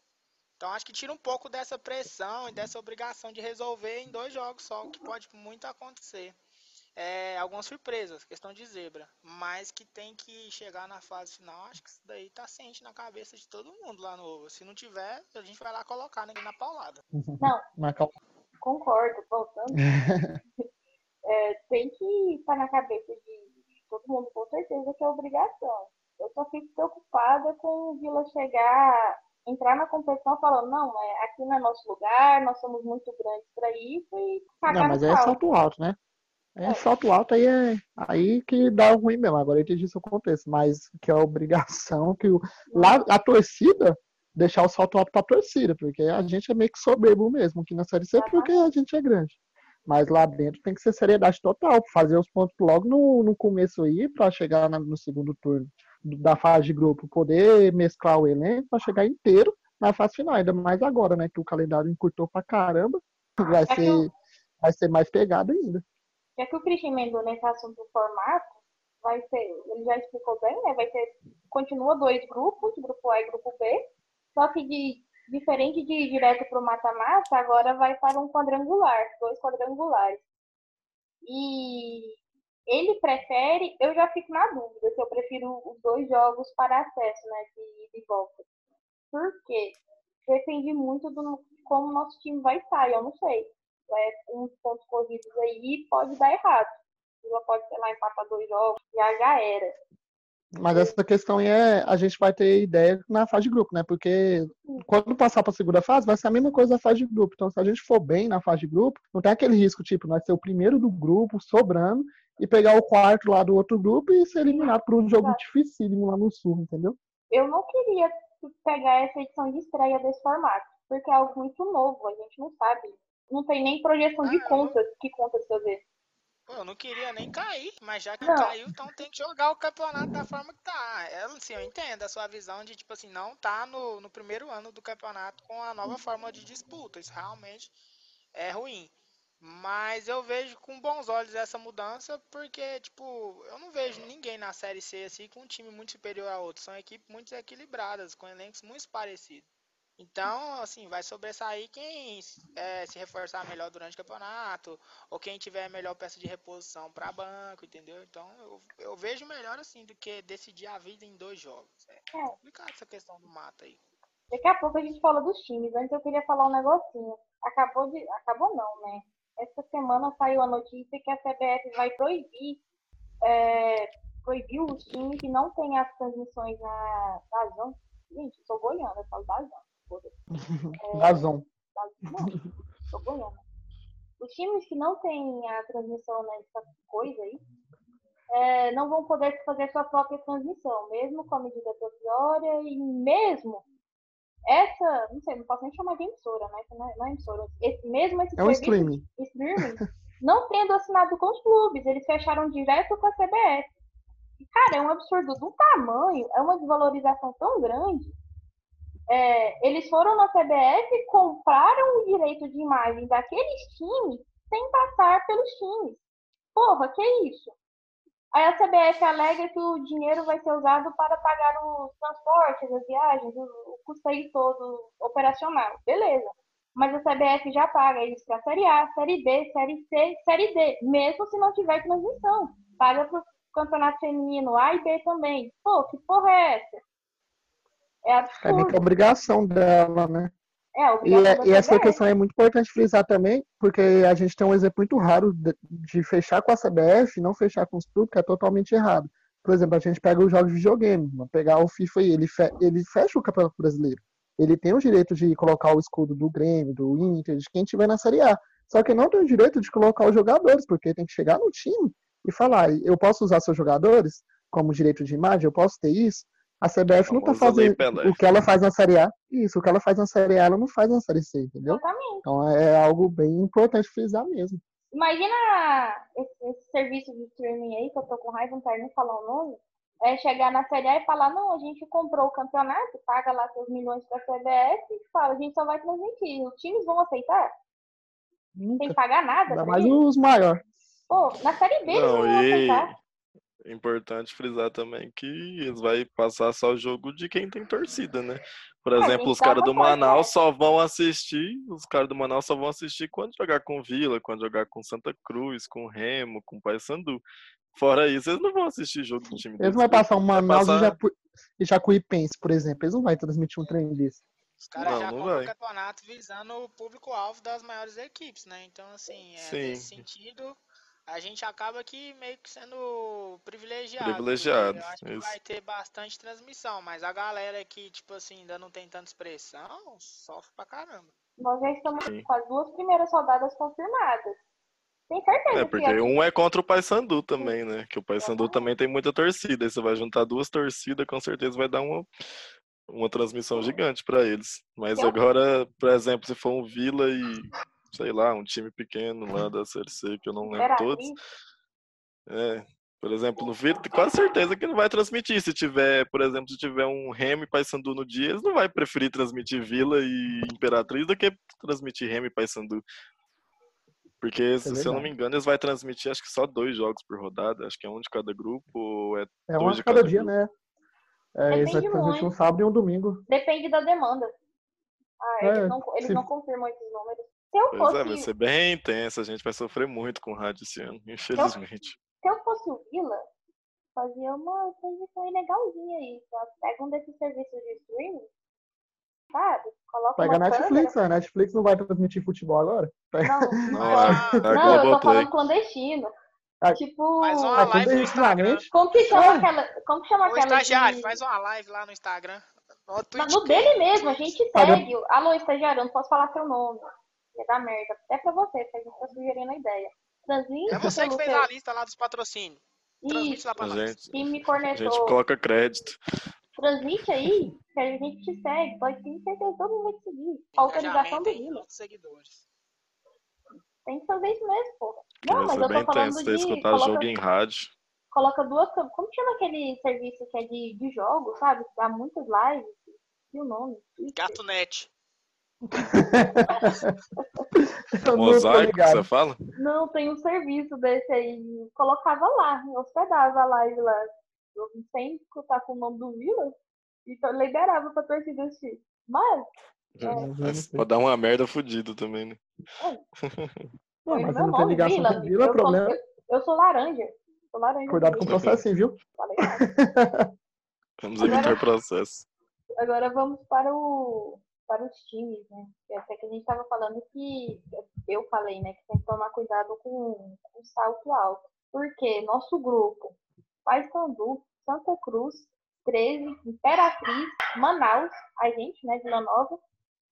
Então acho que tira um pouco dessa pressão e dessa obrigação de resolver em dois jogos só, o que pode muito acontecer. É, algumas surpresas, questão de zebra, mas que tem que chegar na fase final, acho que isso daí tá ciente na cabeça de todo mundo lá no Se não tiver, a gente vai lá colocar ninguém na paulada. Não, concordo, voltando. (laughs) é, tem que estar na cabeça de, de todo mundo, com certeza, que é obrigação. Eu só fico preocupada com o Vila chegar entrar na competição falando, não, é, aqui não é nosso lugar, nós somos muito grandes para isso e Não, mas é salto alto, né? É, é, salto alto aí é aí que dá ruim mesmo. Agora eu entendi isso acontece, mas que é a obrigação que o, lá a torcida deixar o salto alto para a torcida, porque a gente é meio que soberbo mesmo aqui na série C, porque a gente é grande. Mas lá dentro tem que ser seriedade total, fazer os pontos logo no, no começo aí para chegar na, no segundo turno da fase de grupo, poder mesclar o elenco para chegar inteiro na fase final, ainda mais agora, né? Que o calendário encurtou pra caramba, vai é ser, vai ser mais pegado ainda. Já que o Christian emendou nesse assunto do formato, vai ser, ele já explicou bem, né? Vai ser, continua dois grupos, grupo A e grupo B, só que de, diferente de ir direto para o mata-mata, agora vai para um quadrangular, dois quadrangulares. E ele prefere, eu já fico na dúvida se eu prefiro os dois jogos para acesso, né, de, de volta. Por quê? Depende muito do como nosso time vai estar, eu não sei. É, uns pontos corridos aí pode dar errado. Ela pode, sei lá, empatar dois jogos, já já era. Mas essa questão é, a gente vai ter ideia na fase de grupo, né? Porque quando passar para a segunda fase, vai ser a mesma coisa na fase de grupo. Então, se a gente for bem na fase de grupo, não tem aquele risco, tipo, nós ser o primeiro do grupo, sobrando, e pegar o quarto lá do outro grupo e ser eliminado por um jogo dificílimo lá no sul, entendeu? Eu não queria pegar essa edição de estreia desse formato, porque é algo muito novo, a gente não sabe. Não tem nem projeção de ah, contas, que contas fazer. Pô, eu não queria nem cair, mas já que não. caiu, então tem que jogar o campeonato da forma que tá. É, assim, eu entendo a sua visão de, tipo assim, não tá no, no primeiro ano do campeonato com a nova forma de disputa. Isso realmente é ruim. Mas eu vejo com bons olhos essa mudança, porque, tipo, eu não vejo ninguém na Série C assim com um time muito superior a outro. São equipes muito equilibradas, com elencos muito parecidos. Então, assim, vai sobressair quem é, se reforçar melhor durante o campeonato, ou quem tiver a melhor peça de reposição para banco, entendeu? Então, eu, eu vejo melhor assim do que decidir a vida em dois jogos. É, é. complicado essa questão do mata aí. Daqui a pouco a gente fala dos times. Antes eu queria falar um negocinho. Acabou de. Acabou não, né? Essa semana saiu a notícia que a CBF vai proibir, é, proibir os times que não têm as transmissões na Dazon. Gente, eu sou goiana, eu falo Dazon. (laughs) É, Dazon. Não, sou goiana. os times que não têm a transmissão nessa coisa aí, é, não vão poder fazer sua própria transmissão, mesmo com a medida provisória e mesmo essa, não sei, não posso nem chamar de emissora, né? Não é, não é emissora. Esse, mesmo esse É um streaming. streaming, não tendo assinado com os clubes, eles fecharam direto com a CBF. E, cara, é um absurdo do tamanho, é uma desvalorização tão grande. É, eles foram na CBF, compraram o direito de imagem daqueles times sem passar pelos times. Porra, que isso? Aí a CBF alega que o dinheiro vai ser usado para pagar os transportes, as viagens, o, custeio todo operacional. Beleza. Mas a CBF já paga isso para a Série A, Série B, Série C, Série D, mesmo se não tiver transmissão. Paga para o campeonato feminino A e B também. Pô, que porra é essa? É É meio que absurdo. a obrigação dela, né? É, a E, obrigação é- e essa CBF. questão é muito importante frisar também, porque a gente tem um exemplo muito raro de, de fechar com a CBF e não fechar com os clubes, que é totalmente errado. Por exemplo, a gente pega os jogos de videogame, vamos pegar o FIFA aí, ele, fe- ele fecha o Campeonato Brasileiro. Ele tem o direito de colocar o escudo do Grêmio, do Inter, de quem tiver na Série A. Só que não tem o direito de colocar os jogadores, porque tem que chegar no time e falar, eu posso usar seus jogadores como direito de imagem, eu posso ter isso. A CBF não tá fazendo o que ela faz na Série A. Isso, o que ela faz na Série A, ela não faz na Série C, entendeu? Exatamente. Então é algo bem importante frisar mesmo. Imagina esse, esse serviço de streaming aí, que eu tô com raiva, não quero nem falar o nome. É chegar na Série A e falar, não, a gente comprou o campeonato, paga lá seus milhões pra CBF e fala, a gente só vai transmitir. Os times vão aceitar? Sem pagar nada Ainda mais eles? os maiores. Pô, na Série B eles não Não, vão e aceitar. É importante frisar também que eles vai passar só o jogo de quem tem torcida, né? Por É, a exemplo, os caras do sorte, Manaus né? só vão assistir, os caras do Manaus só vão assistir quando jogar com Vila, quando jogar com Santa Cruz, com Remo, com Paysandu. Fora isso, eles não vão assistir jogo do time Eles não vão passar um Vai Manaus passar- e Jacu- Jacuipense, por exemplo. Eles não vão transmitir um trem desse. Os caras Não, já compram o campeonato visando o público-alvo das maiores equipes, né? Então, assim, é, Sim. nesse sentido, a gente acaba aqui meio que sendo privilegiado. Privilegiado, porque Eu acho que isso. vai ter bastante transmissão, mas a galera que, tipo assim, ainda não tem tanta expressão, sofre pra caramba. Nós já estamos Sim. com as duas primeiras rodadas confirmadas. Tem certeza É, que porque a- um é contra o Paysandu também, né? Que o Paysandu também tem muita torcida. Aí você vai juntar duas torcidas, com certeza vai dar uma, uma transmissão gigante pra eles. Mas Eu- agora, por exemplo, se for um Vila e, sei lá, um time pequeno lá da Série C, que eu não lembro todos. Imperatriz, É, por exemplo, no Vila, tem quase certeza que não vai transmitir. Se tiver, por exemplo, se tiver um Remo e Paysandu no dia, eles não vai preferir transmitir Vila e Imperatriz do que transmitir Remo e Paysandu. Porque, se, se eu não me engano, eles vai transmitir acho que só dois jogos por rodada, acho que é um de cada grupo, ou é É Dois uma de a cada cada dia, grupo. né? É, eles Depende vão transmitir um sábado e um domingo. Depende da demanda. Ah, eles, É, não, eles se- não confirmam esses números. Se eu Pois é, vai fosse, ser bem intenso, a gente vai sofrer muito com rádio esse ano, (laughs) infelizmente. se eu fosse o Vila, fazia uma transmissão aí legalzinha aí. Tá? Pega um desses serviços de streaming, sabe? Coloca Pega a Netflix, a Netflix não vai transmitir futebol agora. câmera. (laughs) Não, Não, não, a, pode. a não, eu tô falando clandestino. Ah, Tipo, Faz uma Ah, live no Instagram. como que chama É. aquela. Como que chama Ô, aquela. estagiário, de- faz uma live lá no Instagram. No, no dele mesmo, a gente segue. Alô, estagiário, eu não posso falar seu nome. Ia dar merda. Até pra você, porque a gente tá sugerindo a ideia. Transmite É você que fez seu- a lista lá dos patrocínios. Transmite Isso, lá pra A nós. gente, que me a cornetou. gente coloca crédito. Transmite aí, que a gente te segue. Pode ter certeza que todo mundo vai te seguir. Autorização do Vila. seguidores. Tem que fazer isso mesmo, porra. Não, mas eu bem tô falando de. escutar Coloca, jogo em rádio. coloca duas câmeras. Como chama aquele serviço que é de, de jogos, sabe? Dá muitas lives. E o nome? Ixi. Gatunete. (laughs) Não Mosaico, que você fala? Não, tem um serviço desse aí. Colocava lá, hospedava a live lá. Eu sem escutar com o nome do Vila. Então eu liberava pra torcida assistir. Mas, Mas pode dar uma merda fodida também, né? Não, foi no mas não tem ligação Vila. com Vila, eu, problema. eu, eu sou laranja. Sou laranja. Cuidado com o processo, viu? Falei nada. Vamos Agora- evitar processo. Agora vamos para o para os times, né? Até que a gente estava falando que eu falei, né, que tem que tomar cuidado com com o salto alto. Porque nosso grupo, Paysandu, Santa Cruz, 13, Imperatriz, Manaus, a gente, né, Vila Nova,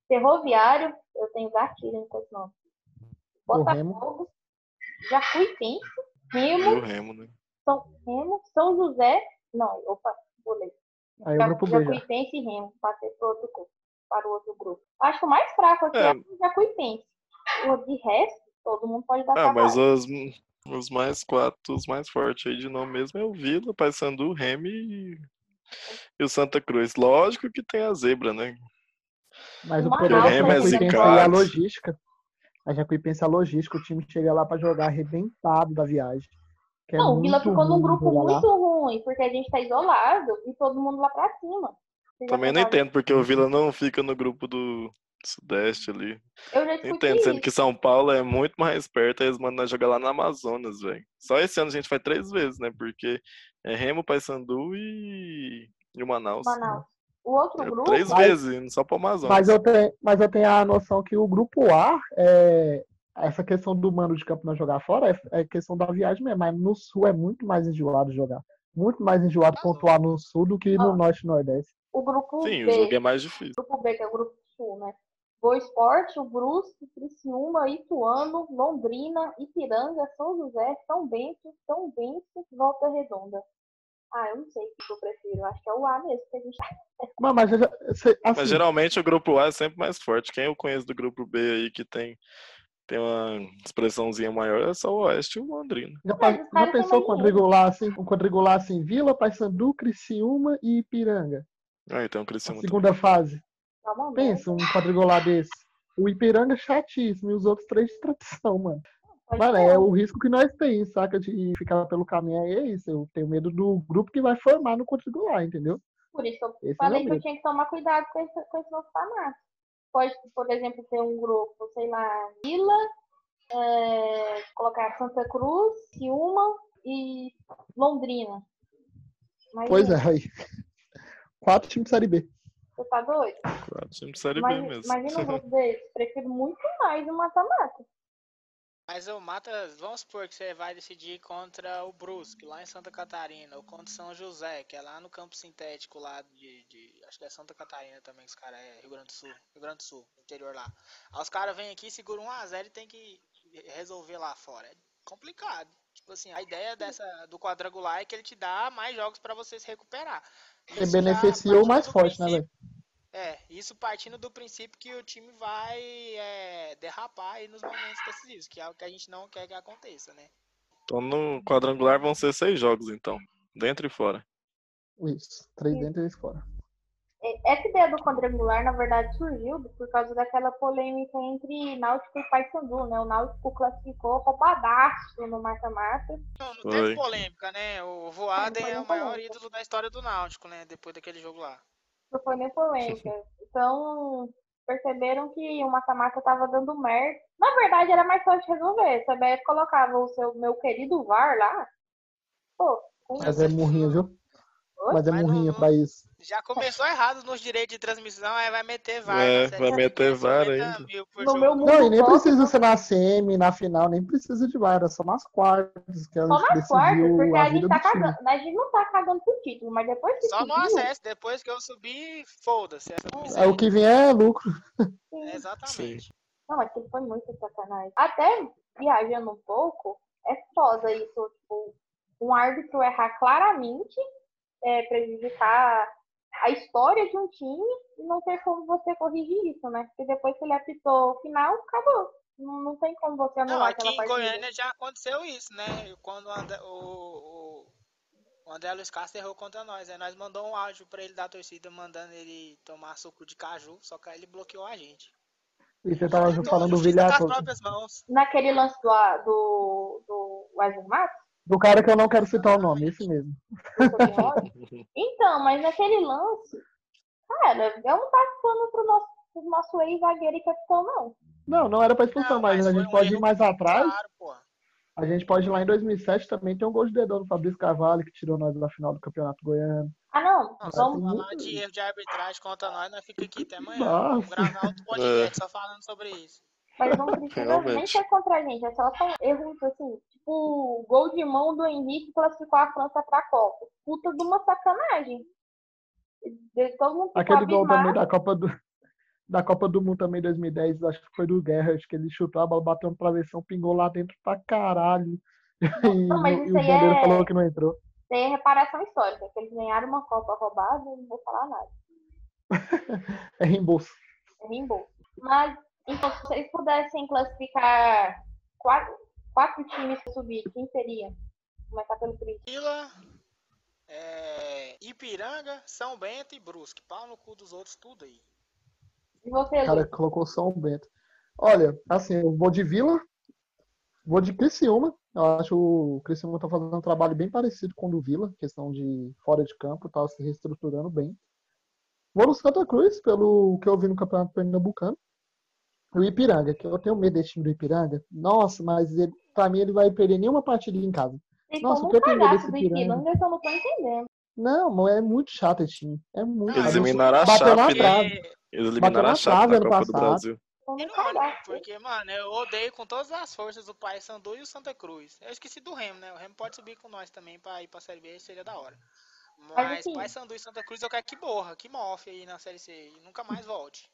Ferroviário, eu tenho gatilho com esse nome. Botafogo, Jacuipense, Remo, Remo, né? São, Remo, São José, não, opa, vou ler. Aí. Jacuipense e Remo, passei para outro grupo, para o outro grupo. Acho que o mais fraco aqui é, É. o Jacuipense. O de resto, todo mundo pode dar Ah, trabalho. mas os, os mais quatro, os mais fortes aí de nome mesmo é o Vila, Paysandu, Remy e, e o Santa Cruz. Lógico que tem a zebra, né? Mas o problema Remo da é Jacuipense é a logística. A Jacuipense é a logística. O time chega lá pra jogar arrebentado da viagem. Que é Não, o Vila muito ficou num grupo jogar lá. muito ruim, porque a gente tá isolado e todo mundo lá pra cima. Também não entendo porque o Vila não fica no grupo do Sudeste ali. Eu já entendo, sendo que São Paulo é muito mais perto, aí eles mandam nós jogar lá no Amazonas, velho. Só esse ano a gente vai três vezes, né? Porque é Remo, Paysandu e, e o Manaus. Manaus. O outro É, grupo, três Mas- vezes, indo só pro Amazonas. Mas eu, tenho, mas eu tenho a noção que o grupo A, é, essa questão do mano de campo não jogar fora, é, é questão da viagem mesmo. Mas no sul é muito mais enjoado jogar. Muito mais enjoado pontuar no sul do que no Ah. norte e nordeste. O grupo Sim, o B, jogo é mais difícil. grupo B, que é o grupo sul, né? Boa Esporte, o Brusque, Criciúma, Ituano, Londrina, Ipiranga, São José, São Bento, São Bento, Volta Redonda. Ah, eu não sei o que eu prefiro. Acho que é o A mesmo que a gente (laughs) Mas, mas, assim, Mas geralmente o grupo A é sempre mais forte. Quem eu conheço do grupo B aí que tem, tem uma expressãozinha maior é só o Oeste e o Londrina. já, já pensou quadrangular assim, um quadrangular assim, Vila, Paysandu, Criciúma e Ipiranga. Ah, então o A Criciúma segunda fase. tá. Pensa, um quadrangular desse. O Ipiranga é chatíssimo e os outros três de tradição, mano. Pode Mano, é o risco que nós temos, saca? De ficar pelo caminho aí é isso. Eu tenho medo do grupo que vai formar no quadrangular, entendeu? Por isso que eu Esse é falei meu que eu tinha que tomar cuidado com esse, com esse novo formato. Pode, por exemplo, ter um grupo, sei lá, Vila, é, colocar Santa Cruz, Ciúma e Londrina. Mas, Pois é, aí. Quatro times de Série B. Você tá doido? Claro, time de Série B Mas, mesmo. imagina um grupo desse. Prefiro muito mais o mata-mata. Mas o Mata, vamos supor que você vai decidir contra o Brusque, lá em Santa Catarina, ou contra São José, que é lá no campo sintético lá de, de- acho que é Santa Catarina também, que os caras é Rio Grande do Sul, Rio Grande do Sul, interior lá. Aí os caras vêm aqui, seguram 1x0 e tem que resolver lá fora. É complicado. Tipo assim, a ideia dessa do quadrangular é que ele te dá mais jogos pra você se recuperar. Você Isso beneficia o mais do forte, né, princípio- velho? é, isso partindo do princípio que o time vai é, derrapar aí nos momentos decisivos, que é o que a gente não quer que aconteça, né? Então no quadrangular vão ser seis jogos, então. Dentro e fora. Isso. Três dentro e fora. É, Essa ideia do quadrangular, na verdade, surgiu por causa daquela polêmica entre Náutico e Paysandu, né? O Náutico classificou roubadaço no mata-mata. Não, não teve polêmica, né? O Voaden é o maior polêmica. ídolo da história do Náutico, né? Depois daquele jogo lá. Não foi nem polêmica. (laughs) Então, perceberam que o mata-mata tava dando merda. Na verdade, era mais fácil de resolver. Se a CBF colocava o seu meu querido VAR lá, pô, Mas é murrinha, viu? Oi? Mas é Mas murrinha não- pra isso. Já começou errado nos direitos de transmissão, aí vai meter VAR. É, vai meter é VAR 50 ainda. No meu mundo Não, e nem pop, precisa ser na semi, na final, nem precisa de VAR, é só nas quartas, que Só nas quartas, porque a a gente tá time. cagando. A gente não tá cagando pro título, mas depois que Só no subiu, acesso, depois que eu subir, foda-se. É, o que vier é lucro. sim. Exatamente. Não, mas que foi muito sacanagem. Até viajando um pouco, é foda isso. Tipo, um árbitro errar claramente, é, prejudicar a história de um time e não ter como você corrigir isso, né? Porque depois que ele apitou o final, acabou. Não, não tem como você Não, anular aqui aquela em partida. Goiânia já aconteceu isso, né? Quando o André, o, o, André Luiz Castro errou contra nós. Aí nós mandou um áudio pra ele da torcida mandando ele tomar suco de caju, só que aí ele bloqueou a gente. E você tava Então, falando do Vilhaco, próprias mãos. Naquele lance do, do, do Wesley Matos, do cara que eu não quero citar o nome, esse mesmo. do Tony Rossi. Então, mas naquele lance, cara, eu não tava falando pro nosso, pro nosso ex-zagueiro e capitão, não. Não, não era pra expulsão, Não, mas, mas a gente pode ir erro mais atrás. Claro. A gente pode ir lá em 2007 também, tem um gol de dedão do Fabrício Carvalho, que tirou nós da final do Campeonato Goiano. Ah, não. Não, se Vamos, falar muito- de erro de arbitragem contra nós, nós fica aqui até amanhã. Nossa. Vamos gravar outro (laughs) podcast só falando sobre isso. Mas (laughs) não precisa nem ser contra a gente, é só são erros assim, tipo o gol de mão do Henrique classificou a França pra Copa. Puta de uma sacanagem. Todo mundo Aquele gol também da Copa do. da Copa do Mundo também 2010, acho que foi do Guerra, acho que ele chutou a bola, bateu no travessão, pingou lá dentro pra caralho. E, Não, mas e isso o aí goleiro é- falou que não entrou. Tem reparação histórica, que eles ganharam uma Copa roubada, não vou falar nada. (laughs) É reembolso. É reembolso. Mas, então, se vocês pudessem classificar quatro, quatro times para subir, quem seria? Começar pelo Cris. Vila, é, Ipiranga, São Bento e Brusque. Pau no cu dos outros, tudo aí. E você, O cara Lu? colocou São Bento. Olha, assim, eu vou de Vila, vou de Criciúma. Eu acho que o Criciúma tá fazendo um trabalho bem parecido com o do Vila, questão de fora de campo, tá se reestruturando bem. Vou no Santa Cruz, pelo que eu vi no Campeonato Pernambucano. E o Ipiranga, que eu tenho medo desse time do Ipiranga. Nossa, mas ele, pra mim ele vai perder nenhuma partida em casa. Vocês Nossa, o que um eu tenho desse do eu não tô entendendo. Não, mas é muito chato esse time. É muito. Eles chato. eliminaram a Bateu na Chape, né? Eles eliminaram na a Chape na Copa do passado. Brasil. Irônico, cagaço. porque, mano, eu odeio com todas as forças o Paysandu e o Santa Cruz. Eu esqueci do Remo, né? O Remo pode subir com nós também pra ir pra Série B, seria da hora. Mas assim- Paysandu e Santa Cruz eu quero que morra, que mofe aí na Série C e nunca mais volte.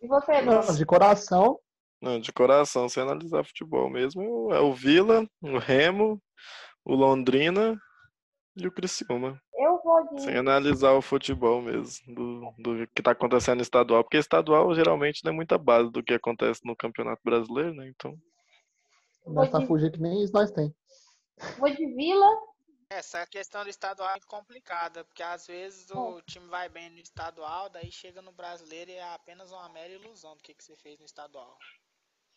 E você? Não, de coração, Não, de coração, sem analisar futebol mesmo, é o Vila, o Remo, o Londrina e o Criciúma. Eu vou de. Sem analisar o futebol mesmo, do, do que tá acontecendo no estadual. Porque estadual geralmente não é muita base do que acontece no Campeonato Brasileiro, né? Então, nós tá de- fugindo que nem isso nós tem. Vou de Vila. Essa questão do estadual é complicada, porque às vezes o time vai bem no estadual, daí chega no brasileiro e é apenas uma mera ilusão do que, que você fez no estadual.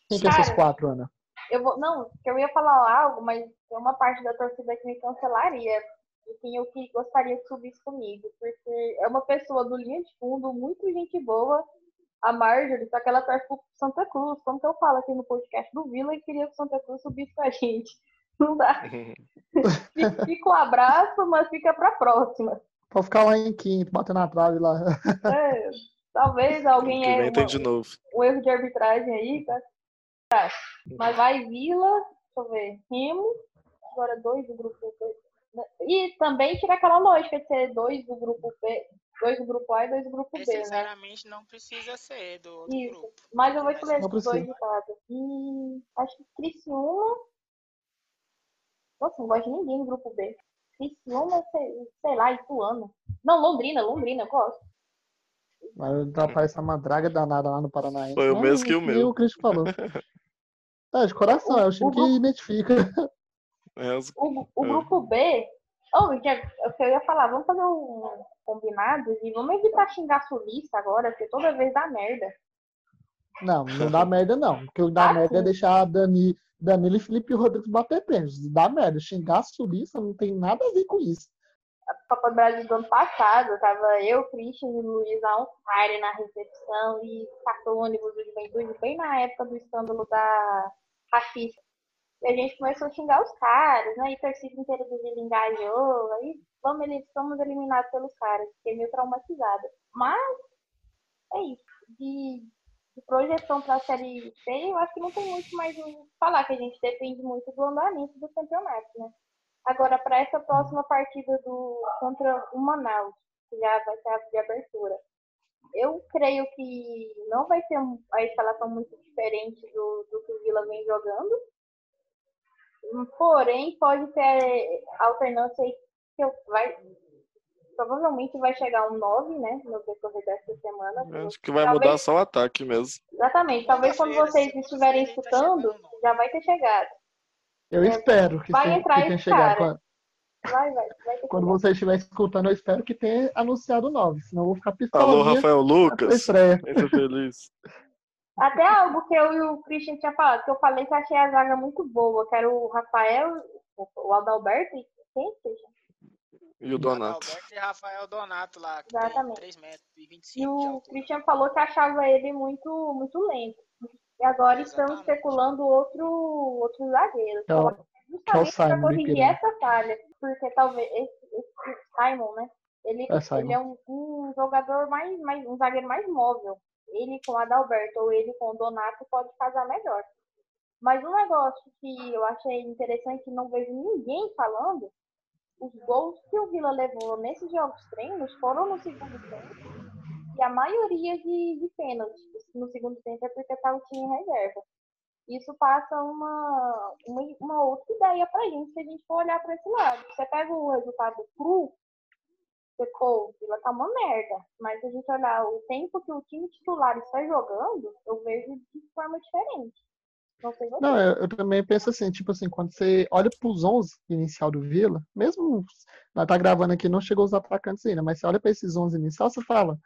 Quem que é esses Cara, quatro, Ana? Eu vou. Não, que eu ia falar algo, mas tem uma parte da torcida que me cancelaria. Quem eu que gostaria que subisse comigo. Porque é uma pessoa do linha de fundo, muito gente boa. A Marjorie, só que ela torce pro Santa Cruz. Como que eu falo aqui no podcast do Vila e queria que o Santa Cruz subisse com a gente. (laughs) Não dá. (laughs) Fica- Fica um abraço, mas fica pra próxima. Pode ficar lá em quinto, bater na trave lá. É, talvez (laughs) alguém é uma- de novo. um erro de arbitragem aí, tá? Tá. Mas vai Vila, deixa eu ver, Remo, agora dois do grupo B. E também tira aquela lógica de ser dois do grupo B, dois do grupo A e dois do grupo B, né? Necessariamente não precisa ser do outro Isso. grupo. Mas eu vou escolher esses dois de cada. E acho que Criciúma. Nossa, não gosto de ninguém no grupo B. Criciúma, sei, sei lá, Ituano. Não, Londrina, Londrina, eu gosto. Mas tá parecendo uma draga danada lá no Paranaense. Foi o mesmo que o E meu. o Cristo falou. É, (laughs) de coração, é o time O- o que grupo- identifica. É, os- O, o É. grupo B. Oh, já, o que eu ia falar, vamos fazer um combinado e vamos evitar xingar sulista agora, porque toda vez dá merda. Não, não dá merda, não. O que dá Ah, merda é sim. deixar Dani, Danilo e Felipe Rodrigues bater pênalti. Dá merda. Xingar sulista não tem nada a ver com isso. Copa do Brasil do ano passado, tava eu, Christian e Luiz fire na recepção e passou o ônibus do Juventude bem na época do escândalo da racista. E a gente começou a xingar os caras, né? E a torcida inteira do Vila engajou. Aí vamos, eles somos eliminados pelos caras. Fiquei meio traumatizada. Mas é isso. De, de projeção para a Série C, eu acho que não tem muito mais o que falar, que a gente depende muito do andamento do campeonato, né? Agora, para essa próxima partida do contra o Manaus, que já vai ser a de abertura, eu creio que não vai ter um- a escalação muito diferente do, do que o Vila vem jogando. Porém, pode ter alternância aí que eu- vai. Provavelmente vai chegar um 9, né? No decorrer dessa semana. acho que vai Talvez- mudar só o ataque mesmo. Exatamente. Talvez quando vocês estiverem escutando, já vai ter chegado. Eu É, espero que, vai tenha- entrar que tenha chegado. cara. Vai, vai, vai quando você estiver escutando, eu espero que tenha anunciado nove. Senão eu vou ficar Alô, pistolinha Rafael Lucas. estreia. Vem ser feliz. (laughs) Até algo que eu e o Christian tinha falado, que eu falei que eu achei a zaga muito boa, que era o Rafael, o Adalberto e quem, Christian? E o Donato. Alberto e Rafael Donato lá, que Exatamente. tem 3 metros e 25 E o. Christian falou que achava ele muito, muito lento. E agora Exatamente. especulando outro, outro zagueiro. Que é o- justamente para corrigir essa falha. Porque talvez esse, esse Simon, né? Ele, É, ele é um, um jogador mais, mais. um zagueiro mais móvel. Ele com o Adalberto ou ele com o Donato pode casar melhor. Mas um negócio que eu achei interessante e não vejo ninguém falando, os gols que o Vila levou nesses jogos treinos foram no segundo tempo. E a maioria de, de pênaltis no segundo tempo é porque tá o time em reserva. Isso passa uma, uma, uma outra ideia pra gente se a gente for olhar para esse lado. Você pega o resultado cru, você, pô, Vila tá uma merda. Mas se a gente olhar o tempo que o time titular está jogando, eu vejo de forma diferente. Não, sei não eu, eu, também penso assim, tipo assim, quando você olha pros 11 inicial do Vila, mesmo nós tá gravando aqui, não chegou os atacantes ainda, mas você olha para esses 11 inicial, você fala,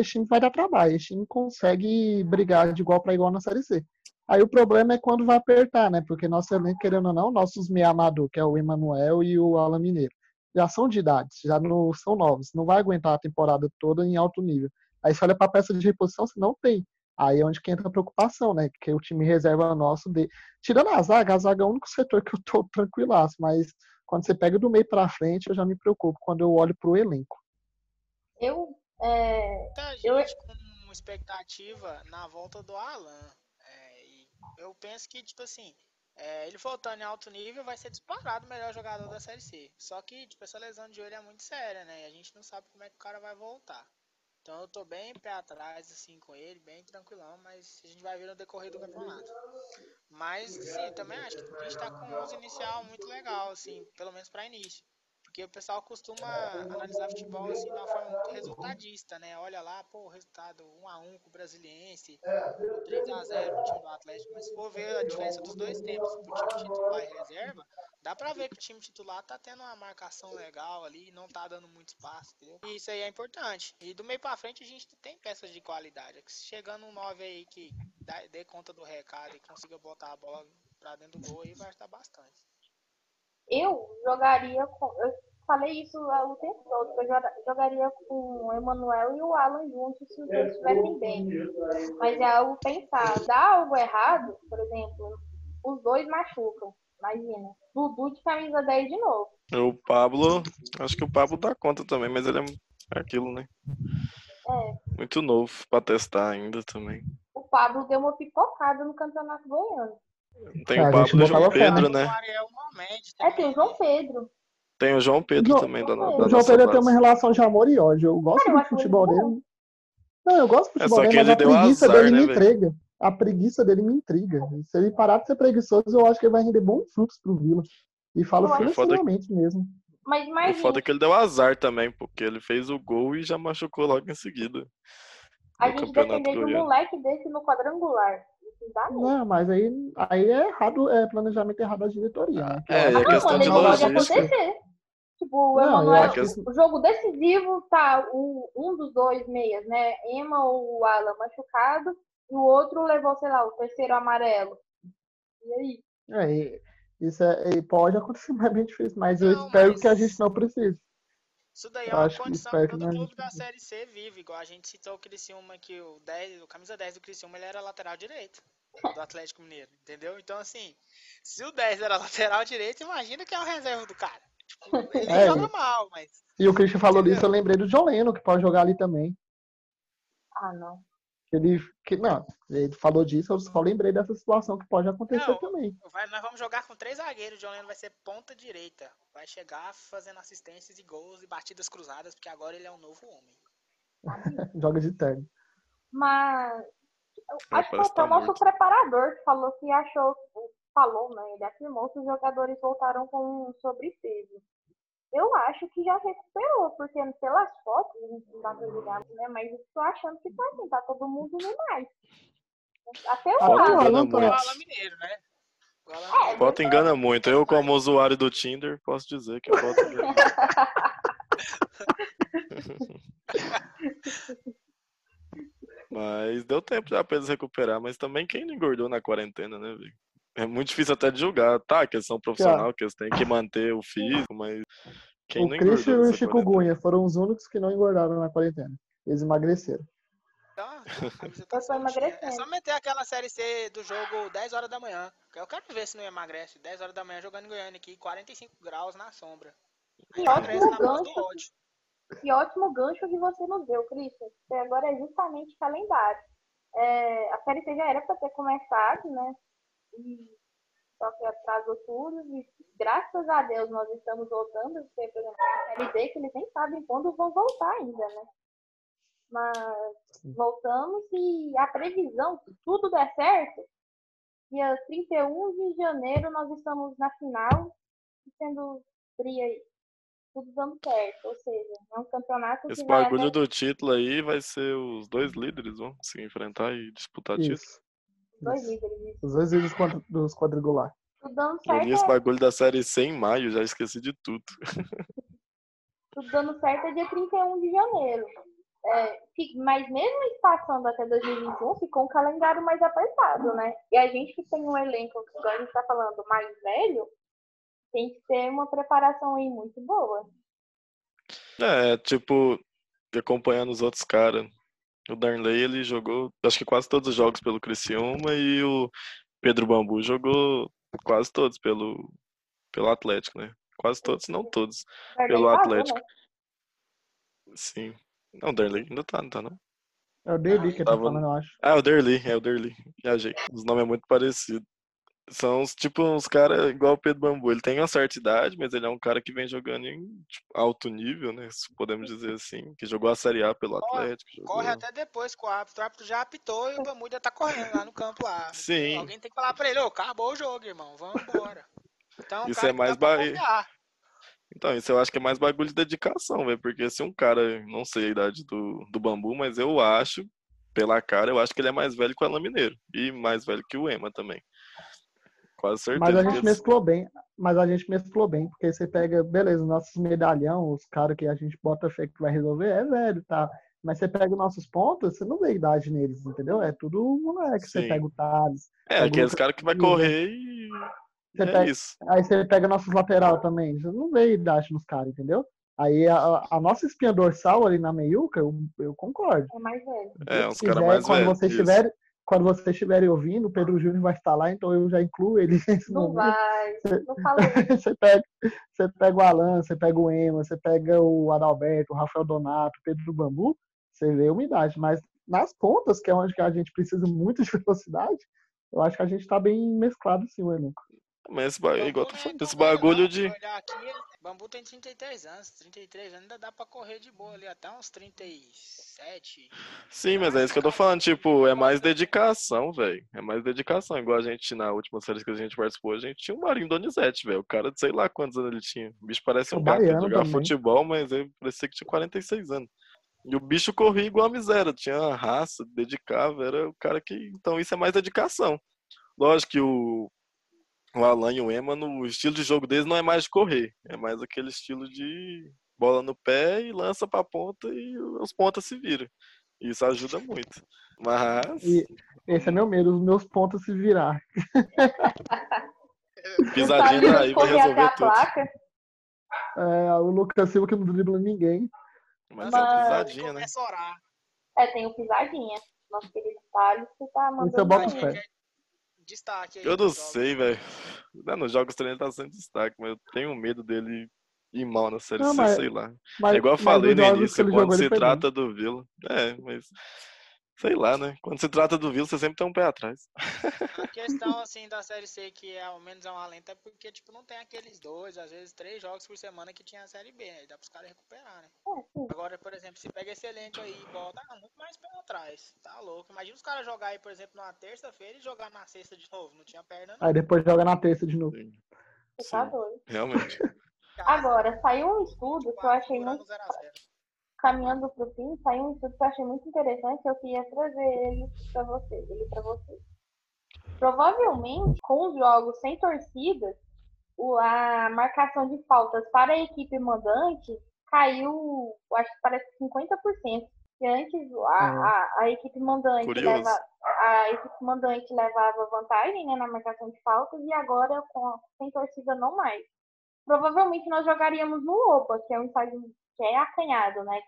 esse time vai dar trabalho, esse time consegue brigar de igual para igual na Série C. Aí o problema é quando vai apertar, né? Porque nosso elenco, querendo ou não, nossos meia amador, que é o Emanuel e o Alan Mineiro, já são de idade, já não são novos, não vai aguentar a temporada toda em alto nível. Aí você olha para peça de reposição, você não tem. Aí é onde que entra a preocupação, né? Que o time reserva nosso de. Tirando a zaga, a zaga é o único setor que eu tô (laughs) tranquilaço, mas quando você pega do meio para frente, eu já me preocupo quando eu olho pro elenco. Eu. É... Tá, gente eu... com expectativa na volta do Alan. É, e eu penso que, tipo assim, é, ele voltando em alto nível vai ser disparado o melhor jogador da Série C. Só que, tipo, essa lesão de olho é muito séria, né? E a gente não sabe como é que o cara vai voltar. Então eu tô bem pé atrás, assim, com ele, bem tranquilão, mas a gente vai ver no decorrer do campeonato. Mas, sim, também acho que a gente tá com um 11 inicial muito legal, assim, pelo menos para início. Porque o pessoal costuma analisar futebol assim de uma forma muito resultadista, né? Olha lá, pô, o resultado 1x1 com o Brasiliense, 3x0 no time do Atlético, mas se for ver a diferença dos dois tempos pro time titular e reserva, dá pra ver que o time titular tá tendo uma marcação legal ali, não tá dando muito espaço, entendeu? E isso aí é importante. E do meio pra frente a gente tem peças de qualidade. Chegando um 9 aí que dê conta do recado e consiga botar a bola pra dentro do gol aí, vai estar bastante eu jogaria com. Eu falei isso o tempo todo, que eu jogaria com o Emanuel e o Alan juntos se os dois estivessem bem. Mas é algo pensar. Dá algo errado, por exemplo, os dois machucam. Imagina. Dudu de camisa 10 de novo. O Pablo, acho que o Pablo dá conta também, mas ele é aquilo, né? É. Muito novo pra testar ainda também. O Pablo deu uma pipocada no campeonato goiano. Tem o Pablo e o João Pedro, né? É, tem o João Pedro. Tem o João Pedro João, também da, da O João Pedro tem uma relação de amor e ódio. Eu gosto do futebol dele. Não, eu gosto do é, futebol é, dele, mas a preguiça azar, dele né, me intriga. A preguiça dele me intriga. Se ele parar de ser preguiçoso, eu acho que ele vai render bons frutos pro Vila. E falo financeiramente mesmo. Mas imagina. O foda é que ele deu azar também, porque ele fez o gol e já machucou logo em seguida. A gente depender de um moleque desse no quadrangular. Não, mas aí, aí é errado, é planejamento errado da diretoria. Né? É, é questão de logística. Tipo, o não, Emanuel, o jogo decisivo tá o, um dos dois meias, né? Emma ou o Alan machucado, e o outro levou, sei lá, o terceiro amarelo. E aí? É, isso é, pode acontecer, (laughs) mas é bem difícil, mas não, eu espero mas... que a gente não precise. Isso daí é uma condição que todo clube da Série C vive, igual a gente citou o Criciúma, que o 10, o camisa 10 do Criciúma, ele era lateral direito do Atlético Mineiro, entendeu? Então, assim, se o 10 era (laughs) lateral direito, imagina que é o reserva do cara. Tipo, ele é, joga mal, mas... E o Christian falou entendeu? disso, eu lembrei do John Leno, que pode jogar ali também. Ah, não. Ele, que, não, ele falou disso, eu só lembrei dessa situação que pode acontecer não, também. Vai, nós vamos jogar com três zagueiros, o John Lennon vai ser ponta direita. Vai chegar fazendo assistências e gols e batidas cruzadas, porque agora ele é um novo homem. (laughs) Joga de terno. Mas acho que foi o nosso preparador que falou que achou, falou, né? Ele afirmou que os jogadores voltaram com um sobrepeso. Eu acho que já recuperou, porque pelas fotos a gente não dá pra julgar, né? Mas eu tô achando que tá assim, tá todo mundo no mais. Até o Alan. O Alan Mineiro, né? É, foto engana muito. Eu, como usuário do Tinder, posso dizer que a foto engana. (laughs) mas deu tempo já pra eles recuperar. Mas também quem não engordou na quarentena, né, velho? É muito difícil até de julgar. Tá, questão profissional, que eles têm que manter o físico, mas quem o não Christian e o Chico Gunha foram os únicos que não engordaram na quarentena. Eles emagreceram. Então, (laughs) tá só é só meter aquela série C do jogo 10 horas da manhã. Eu quero ver se não emagrece. 10 horas da manhã jogando em Goiânia aqui, 45 graus na sombra. Que ótimo, gancho, que ótimo gancho que você nos deu, Christian. Agora é justamente calendário. É, a série C já era para ter começado, né? E só que atrasou tudo. E graças a Deus nós estamos voltando. Porque, por exemplo, a série D que eles nem sabem quando vão voltar ainda, né? Mas voltamos e a previsão, se tudo der certo, dia 31 de janeiro nós estamos na final, sendo fria aí. Tudo dando certo, ou seja, é um campeonato Esse que vai bagulho até do título aí vai ser os dois líderes vão se enfrentar e disputar título. Isso. dois isso. líderes. isso. Os dois quadri- dos quadrangular. Tudo dando Eu certo, li esse é, bagulho da série C em maio, já esqueci de tudo. tudo dando certo é dia 31 de janeiro. É, mas mesmo passando até 2021, ficou um calendário mais apertado, né? E a gente que tem um elenco, igual a gente tá falando, mais velho, tem que ter uma preparação aí muito boa. É, tipo, acompanhando os outros caras. O Darnley, ele jogou, acho que quase todos os jogos pelo Criciúma e o Pedro Bambu jogou quase todos pelo, pelo Atlético, né? Quase todos, não todos. Pelo Atlético. né? Sim. Não, o Darnley ainda tá, não tá não? É o Deli que ele tá Tava- falando, eu acho. Ah, o Derli, é o Derli. Viajei. Os nomes é muito parecidos. São uns, tipo uns caras igual o Pedro Bambu. Ele tem uma certa idade, mas ele é um cara que vem jogando em tipo, alto nível, né? Se podemos dizer assim. Que jogou a Série A pelo Corre- Atlético. Jogou... Corre até depois com o árbitro. O árbitro já apitou e o Bambu já tá correndo lá no campo lá. Sim. Alguém tem que falar pra ele, ô, acabou o jogo, irmão. Vamos embora. (laughs) Então, o Isso cara é que mais dá pra ba- confiar. Então, isso eu acho que é mais bagulho de dedicação, velho. Porque se um cara, não sei a idade do, do Bambu, mas eu acho, pela cara, eu acho que ele é mais velho que o Alan Mineiro. E mais velho que o Ema também. Quase certeza. Mas a gente eles- mesclou bem. Mas a gente mesclou bem, porque você pega, beleza, nossos medalhão, os caras que a gente bota fé que vai resolver, é velho, tá? Mas você pega os nossos pontos, você não vê idade neles, entendeu? É tudo moleque. Você Sim. pega o Thales. É, aqueles caras que vai correr e. Você é pega- isso. Aí você pega nossos lateral também. Você não vê idade nos caras, entendeu? Aí a, a nossa espinha dorsal ali na meiuca, eu, eu concordo. É mais velho. É, uns Se caras quiser, mais quando velhos. vocês quando vocês estiverem ouvindo, o Pedro Júnior vai estar lá, então eu já incluo ele (laughs) nesse Não momento. vai. Não falou. (laughs) você, pega, você pega o Alan, você pega o Ema, você pega o Adalberto, o Rafael Donato, o Pedro Bambu, você vê uma idade. Mas nas pontas, que é onde que a gente precisa muito de (laughs) velocidade, eu acho que a gente tá bem mesclado sim, o elenco. Mas esse bagulho, Bambu igual eu tô não é falando, tão esse bagulho não. de. Se olhar aqui, Bambu tem 33 anos. 33 anos ainda dá pra correr de boa ali até uns 37. Sim, mas é isso que eu tô falando, tipo, é mais dedicação, velho. É mais dedicação. Igual a gente, na última série que a gente participou, a gente tinha o Marinho Donizete, velho. O cara, sei lá quantos anos ele tinha. O bicho parece O um gato de baiano jogar também. futebol, mas ele parecia que tinha 46 anos. E o bicho corria igual a miséria, tinha raça, dedicava, era o cara que. Então isso é mais dedicação. Lógico que o, o Alan e o Ema, no estilo de jogo deles, não é mais de correr. É mais aquele estilo de bola no pé e lança pra ponta e os pontas se viram. Isso ajuda muito. Mas E esse é meu medo, os meus pontos se virar. (laughs) pisadinha aí vai resolver a tudo. placa. É, o Lucas Silva que não dribla ninguém. Mas é Mas- pisadinha, né? A. É, tem o Pisadinha. Nosso querido Thales, que tá mandando. Isso eu boto fé. Destaque aí. Eu não sei, velho. Não, Nos jogos também ele tá sendo destaque, mas eu tenho medo dele ir mal na série Não, C, mas- sei lá. Mas, É igual eu falei no início, quando jogou, se foi bem. trata do Vila. É, mas. Sei lá, né? Quando se trata do Vila, você sempre tem um pé atrás. A (laughs) questão, assim, da Série C, que é, ao menos é uma lenta, é porque, tipo, não tem aqueles dois, às vezes três jogos por semana que tinha a Série B, né? Dá pros caras recuperar, né? É, sim. Agora, por exemplo, se pega esse elenco aí e bota ah, muito mais pé atrás, tá louco. Imagina os caras jogar aí, por exemplo, na terça-feira e jogar na sexta de novo, não tinha perna, não. Aí depois joga na terça de novo. Sim, tá sim, doido. realmente. Agora, saiu um estudo que eu achei muito. Segurando 0 a 0. Caminhando pro fim, saiu um estudo que eu achei muito interessante. Eu queria trazer ele pra vocês. Ele pra vocês. Provavelmente, com os jogos sem torcida, o- a marcação de faltas para a equipe mandante caiu, eu acho que parece que 50%. E antes a, a, a equipe mandante leva, a equipe mandante levava vantagem né, na marcação de faltas e agora com, sem torcida não mais. Provavelmente nós jogaríamos no Oba, que é um estádio que é acanhado, né?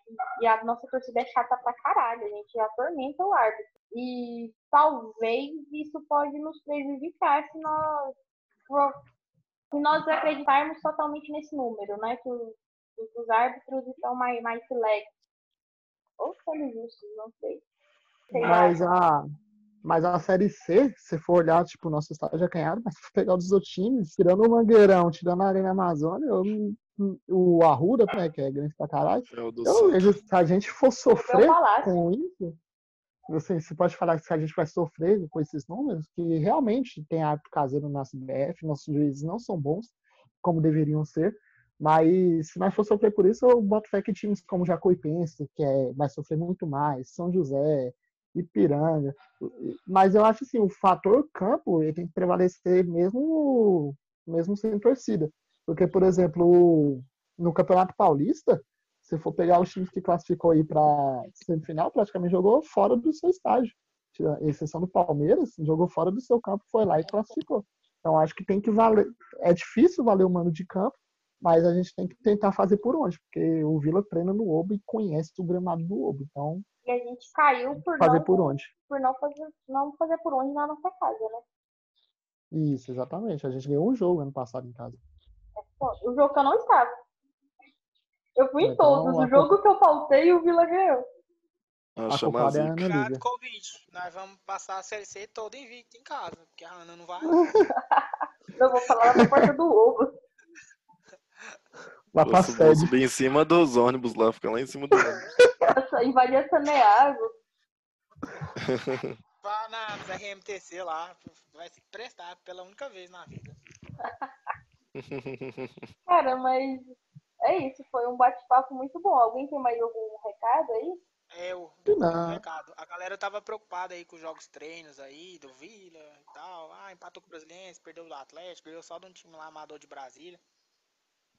E a nossa torcida é chata pra caralho, a gente atormenta o árbitro. E talvez isso pode nos prejudicar se nós, se nós acreditarmos totalmente nesse número, né? Que os, os árbitros estão mais, mais select. Ou sendo justos, não sei. Sei. Mas a, mas a Série C, se for olhar, tipo, o nosso estádio é canhado, mas se pegar os outros times, tirando o Mangueirão, tirando a Arena Amazônia, eu o Arruda, né, que é grande pra caralho. É Eu vejo se a gente for Meu sofrer com isso, assim, você pode falar que se a gente vai sofrer com esses números, que realmente tem árbitro caseiro na CBF, nossos juízes não são bons, como deveriam ser, mas se nós for sofrer por isso, eu boto fé que times como Jacuipense, que é, vai sofrer muito mais, São José, Ipiranga, mas eu acho assim, o fator campo ele tem que prevalecer mesmo, mesmo sem torcida, porque, por exemplo, no Campeonato Paulista, se for pegar os times que classificou aí para semifinal, praticamente jogou fora do seu estágio. A exceção do Palmeiras, jogou fora do seu campo, foi lá e classificou. Então acho que tem que valer. É difícil valer o mano de campo, mas a gente tem que tentar fazer por onde, porque o Vila treina no Obo e conhece o gramado do Obo. Então, E a gente caiu por fazer não, por onde? por não fazer, não fazer por onde na nossa casa, né? Isso, exatamente. A gente ganhou um jogo ano passado em casa. O jogo que eu não estava. Eu fui em Então, todos. O jogo que eu faltei, o Vila ganhou. Ah, A culpada é a. Ana Lívia. Covid. Nós vamos passar a Série C toda invicta em casa, porque a Ana não vai. (laughs) Eu vou falar na porta do ovo. Lá pra sede. subir em cima dos ônibus lá, fica lá em cima do ônibus. (laughs) Nossa, invadir a Saneago. Vá na RMTC lá, vai se prestar pela única vez na vida. (laughs) (laughs) Cara, mas é isso. Foi um bate-papo muito bom. Alguém tem mais algum recado aí? É o recado. A galera tava preocupada aí com os jogos treinos aí, do Vila e tal. Ah, empatou com o Brasiliense, perdeu do Atlético, ganhou só de um time lá amador de Brasília.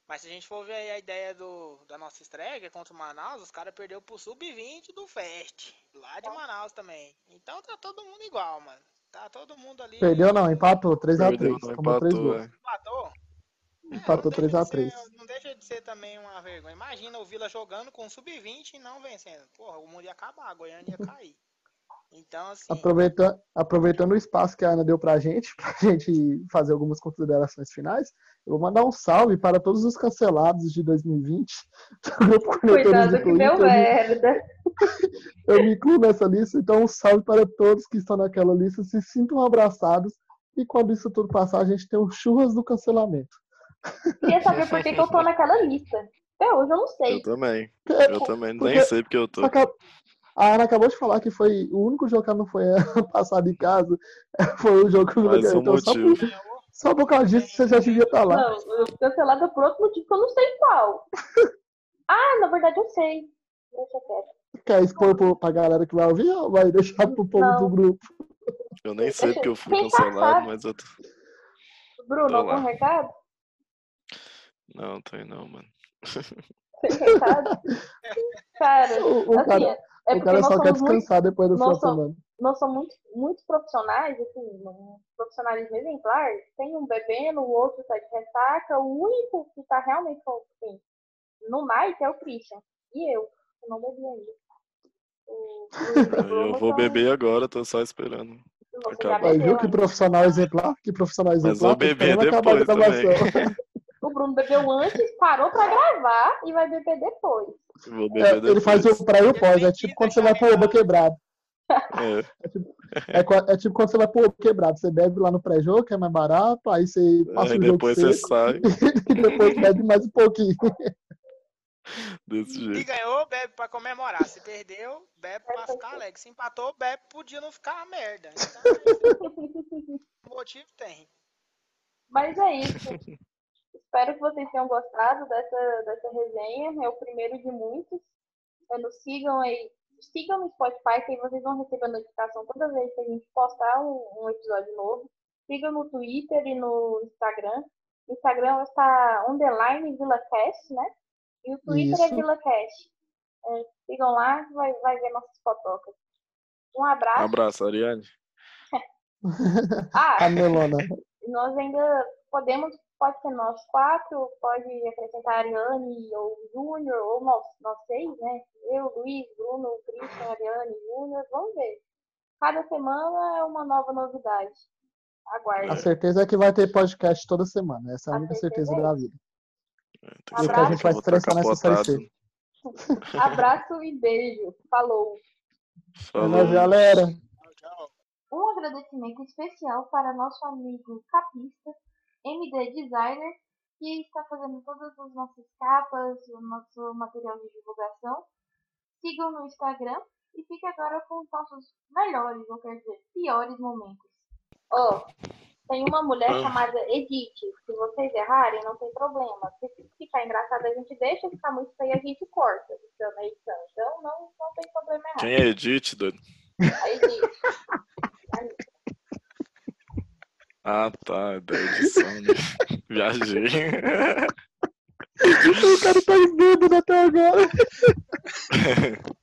Mas se a gente for ver aí a ideia do, da nossa estreia, que é contra o Manaus, os caras perderam pro Sub-20 do Fest, lá de Manaus também. Então tá todo mundo igual, mano. Tá todo mundo ali. Perdeu não, empatou. 3x3. Perdeu, não Tomou 3 empatou, gols. é. Empatou? Empatou não deixa de 3x3. ser- Não deixa de ser também uma vergonha. Imagina o Vila jogando com sub-20 e não vencendo. Porra, o mundo ia acabar, a Goiânia ia cair. Então, assim, Aproveitando, aproveitando o espaço que a Ana deu pra gente, (laughs) pra gente fazer algumas considerações finais, eu vou mandar um salve para todos os cancelados de 2020 do grupo Corneteiros Coitado do que deu Twitter. merda. (laughs) Eu me incluo nessa lista, então um salve para todos que estão naquela lista, se sintam abraçados e quando isso tudo passar, a gente tem o churras do cancelamento. Queria saber por que, que eu tô naquela lista. Até hoje eu não sei. Eu também. É, Eu também porque- nem sei porque eu tô. A, Ana acabou de falar que foi o único jogo que ela não foi (laughs) ano passado em casa, (laughs) foi o jogo que ganhou. um Então, só por, só por causa disso, você já devia estar lá. Não, eu fui cancelada por outro motivo que eu não sei qual. (laughs) Ah, na verdade eu sei. Deixa quieto. Quer expor pro- pra galera que vai ouvir ou vai deixar pro povo Não. do grupo? Eu nem sei porque eu fui Quem tá cancelado, mas eu tô... Bruno, Tô algum lá. recado? Não, tem não, mano. (laughs) Cara, O, o assim, cara, é, o cara nós só quer somos muito descansar depois do final nós de somos- semana. nós somos muito, muito profissionais, assim, um profissionalismo exemplar. Tem um bebendo, o outro tá de ressaca. O único que tá realmente assim, no Nike é o Christian. E eu, que não bebi ainda. O, o (laughs) Eu vou beber agora, tô só esperando. Você bebeu viu que profissional exemplar? Que profissional Mas exemplar? vou Tô beber depois gravação. (laughs) O Bruno bebeu antes, parou pra gravar e vai beber depois. É, ele faz o pré e o pós. É tipo quando você vai pro Oba quebrado. É, É, qua- é tipo quando você vai pro Oba quebrado. Você bebe lá no pré-jogo, que é mais barato. Aí você passa aí o jogo depois você seco sai (laughs) e depois bebe mais um pouquinho. desse se jeito. ganhou, bebe pra comemorar. Se perdeu, bebe pra ficar alegre. Se empatou, bebe pro dia não ficar uma merda. Então, (laughs) motivo tem. Mas é isso. Espero que vocês tenham gostado dessa, dessa resenha. É o primeiro de muitos. É, nos sigam aí. Sigam no Spotify, que aí vocês vão receber a notificação toda vez que a gente postar um, um episódio novo. Sigam no Twitter e no Instagram. O Instagram está underline VilaCast, né? E o Twitter é Isso. VilaCast. É, sigam lá, vai, vai ver nossas fotocas. Um Um abraço. abraço, Ariane. (laughs) Ah, (laughs) A Melona. nós ainda podemos, pode ser nós quatro, pode acrescentar a Ariane ou o Júnior, ou nós, nós seis, né? Eu, Luiz, Bruno, Christian, Ariane, Júnior, vamos ver. Cada semana é uma nova novidade. A Aguarde. certeza é que vai ter podcast toda semana. Essa é a A única certeza certeza é da vida. Tem E o que a Abraço. gente vai estressar nessa série. C. (laughs) Abraço e beijo. Falou. É Falou. galera. Tchau, tchau. Um agradecimento especial para nosso amigo capista, MD Designer, que está fazendo todas as nossas capas, o nosso material de divulgação. Sigam no Instagram e fique agora com os nossos melhores, ou quer dizer, piores momentos. Ó, oh, tem uma mulher ah. chamada Edith. Se vocês errarem, não tem problema. Se ficar engraçado, a gente deixa. Se ficar muito feio, a gente corta na edição. Então, não, não tem problema errado. Quem é Edith, doido? A Edith. Ah, tá. Da edição, né? Viajei. o cara tá bêbado até agora. (laughs)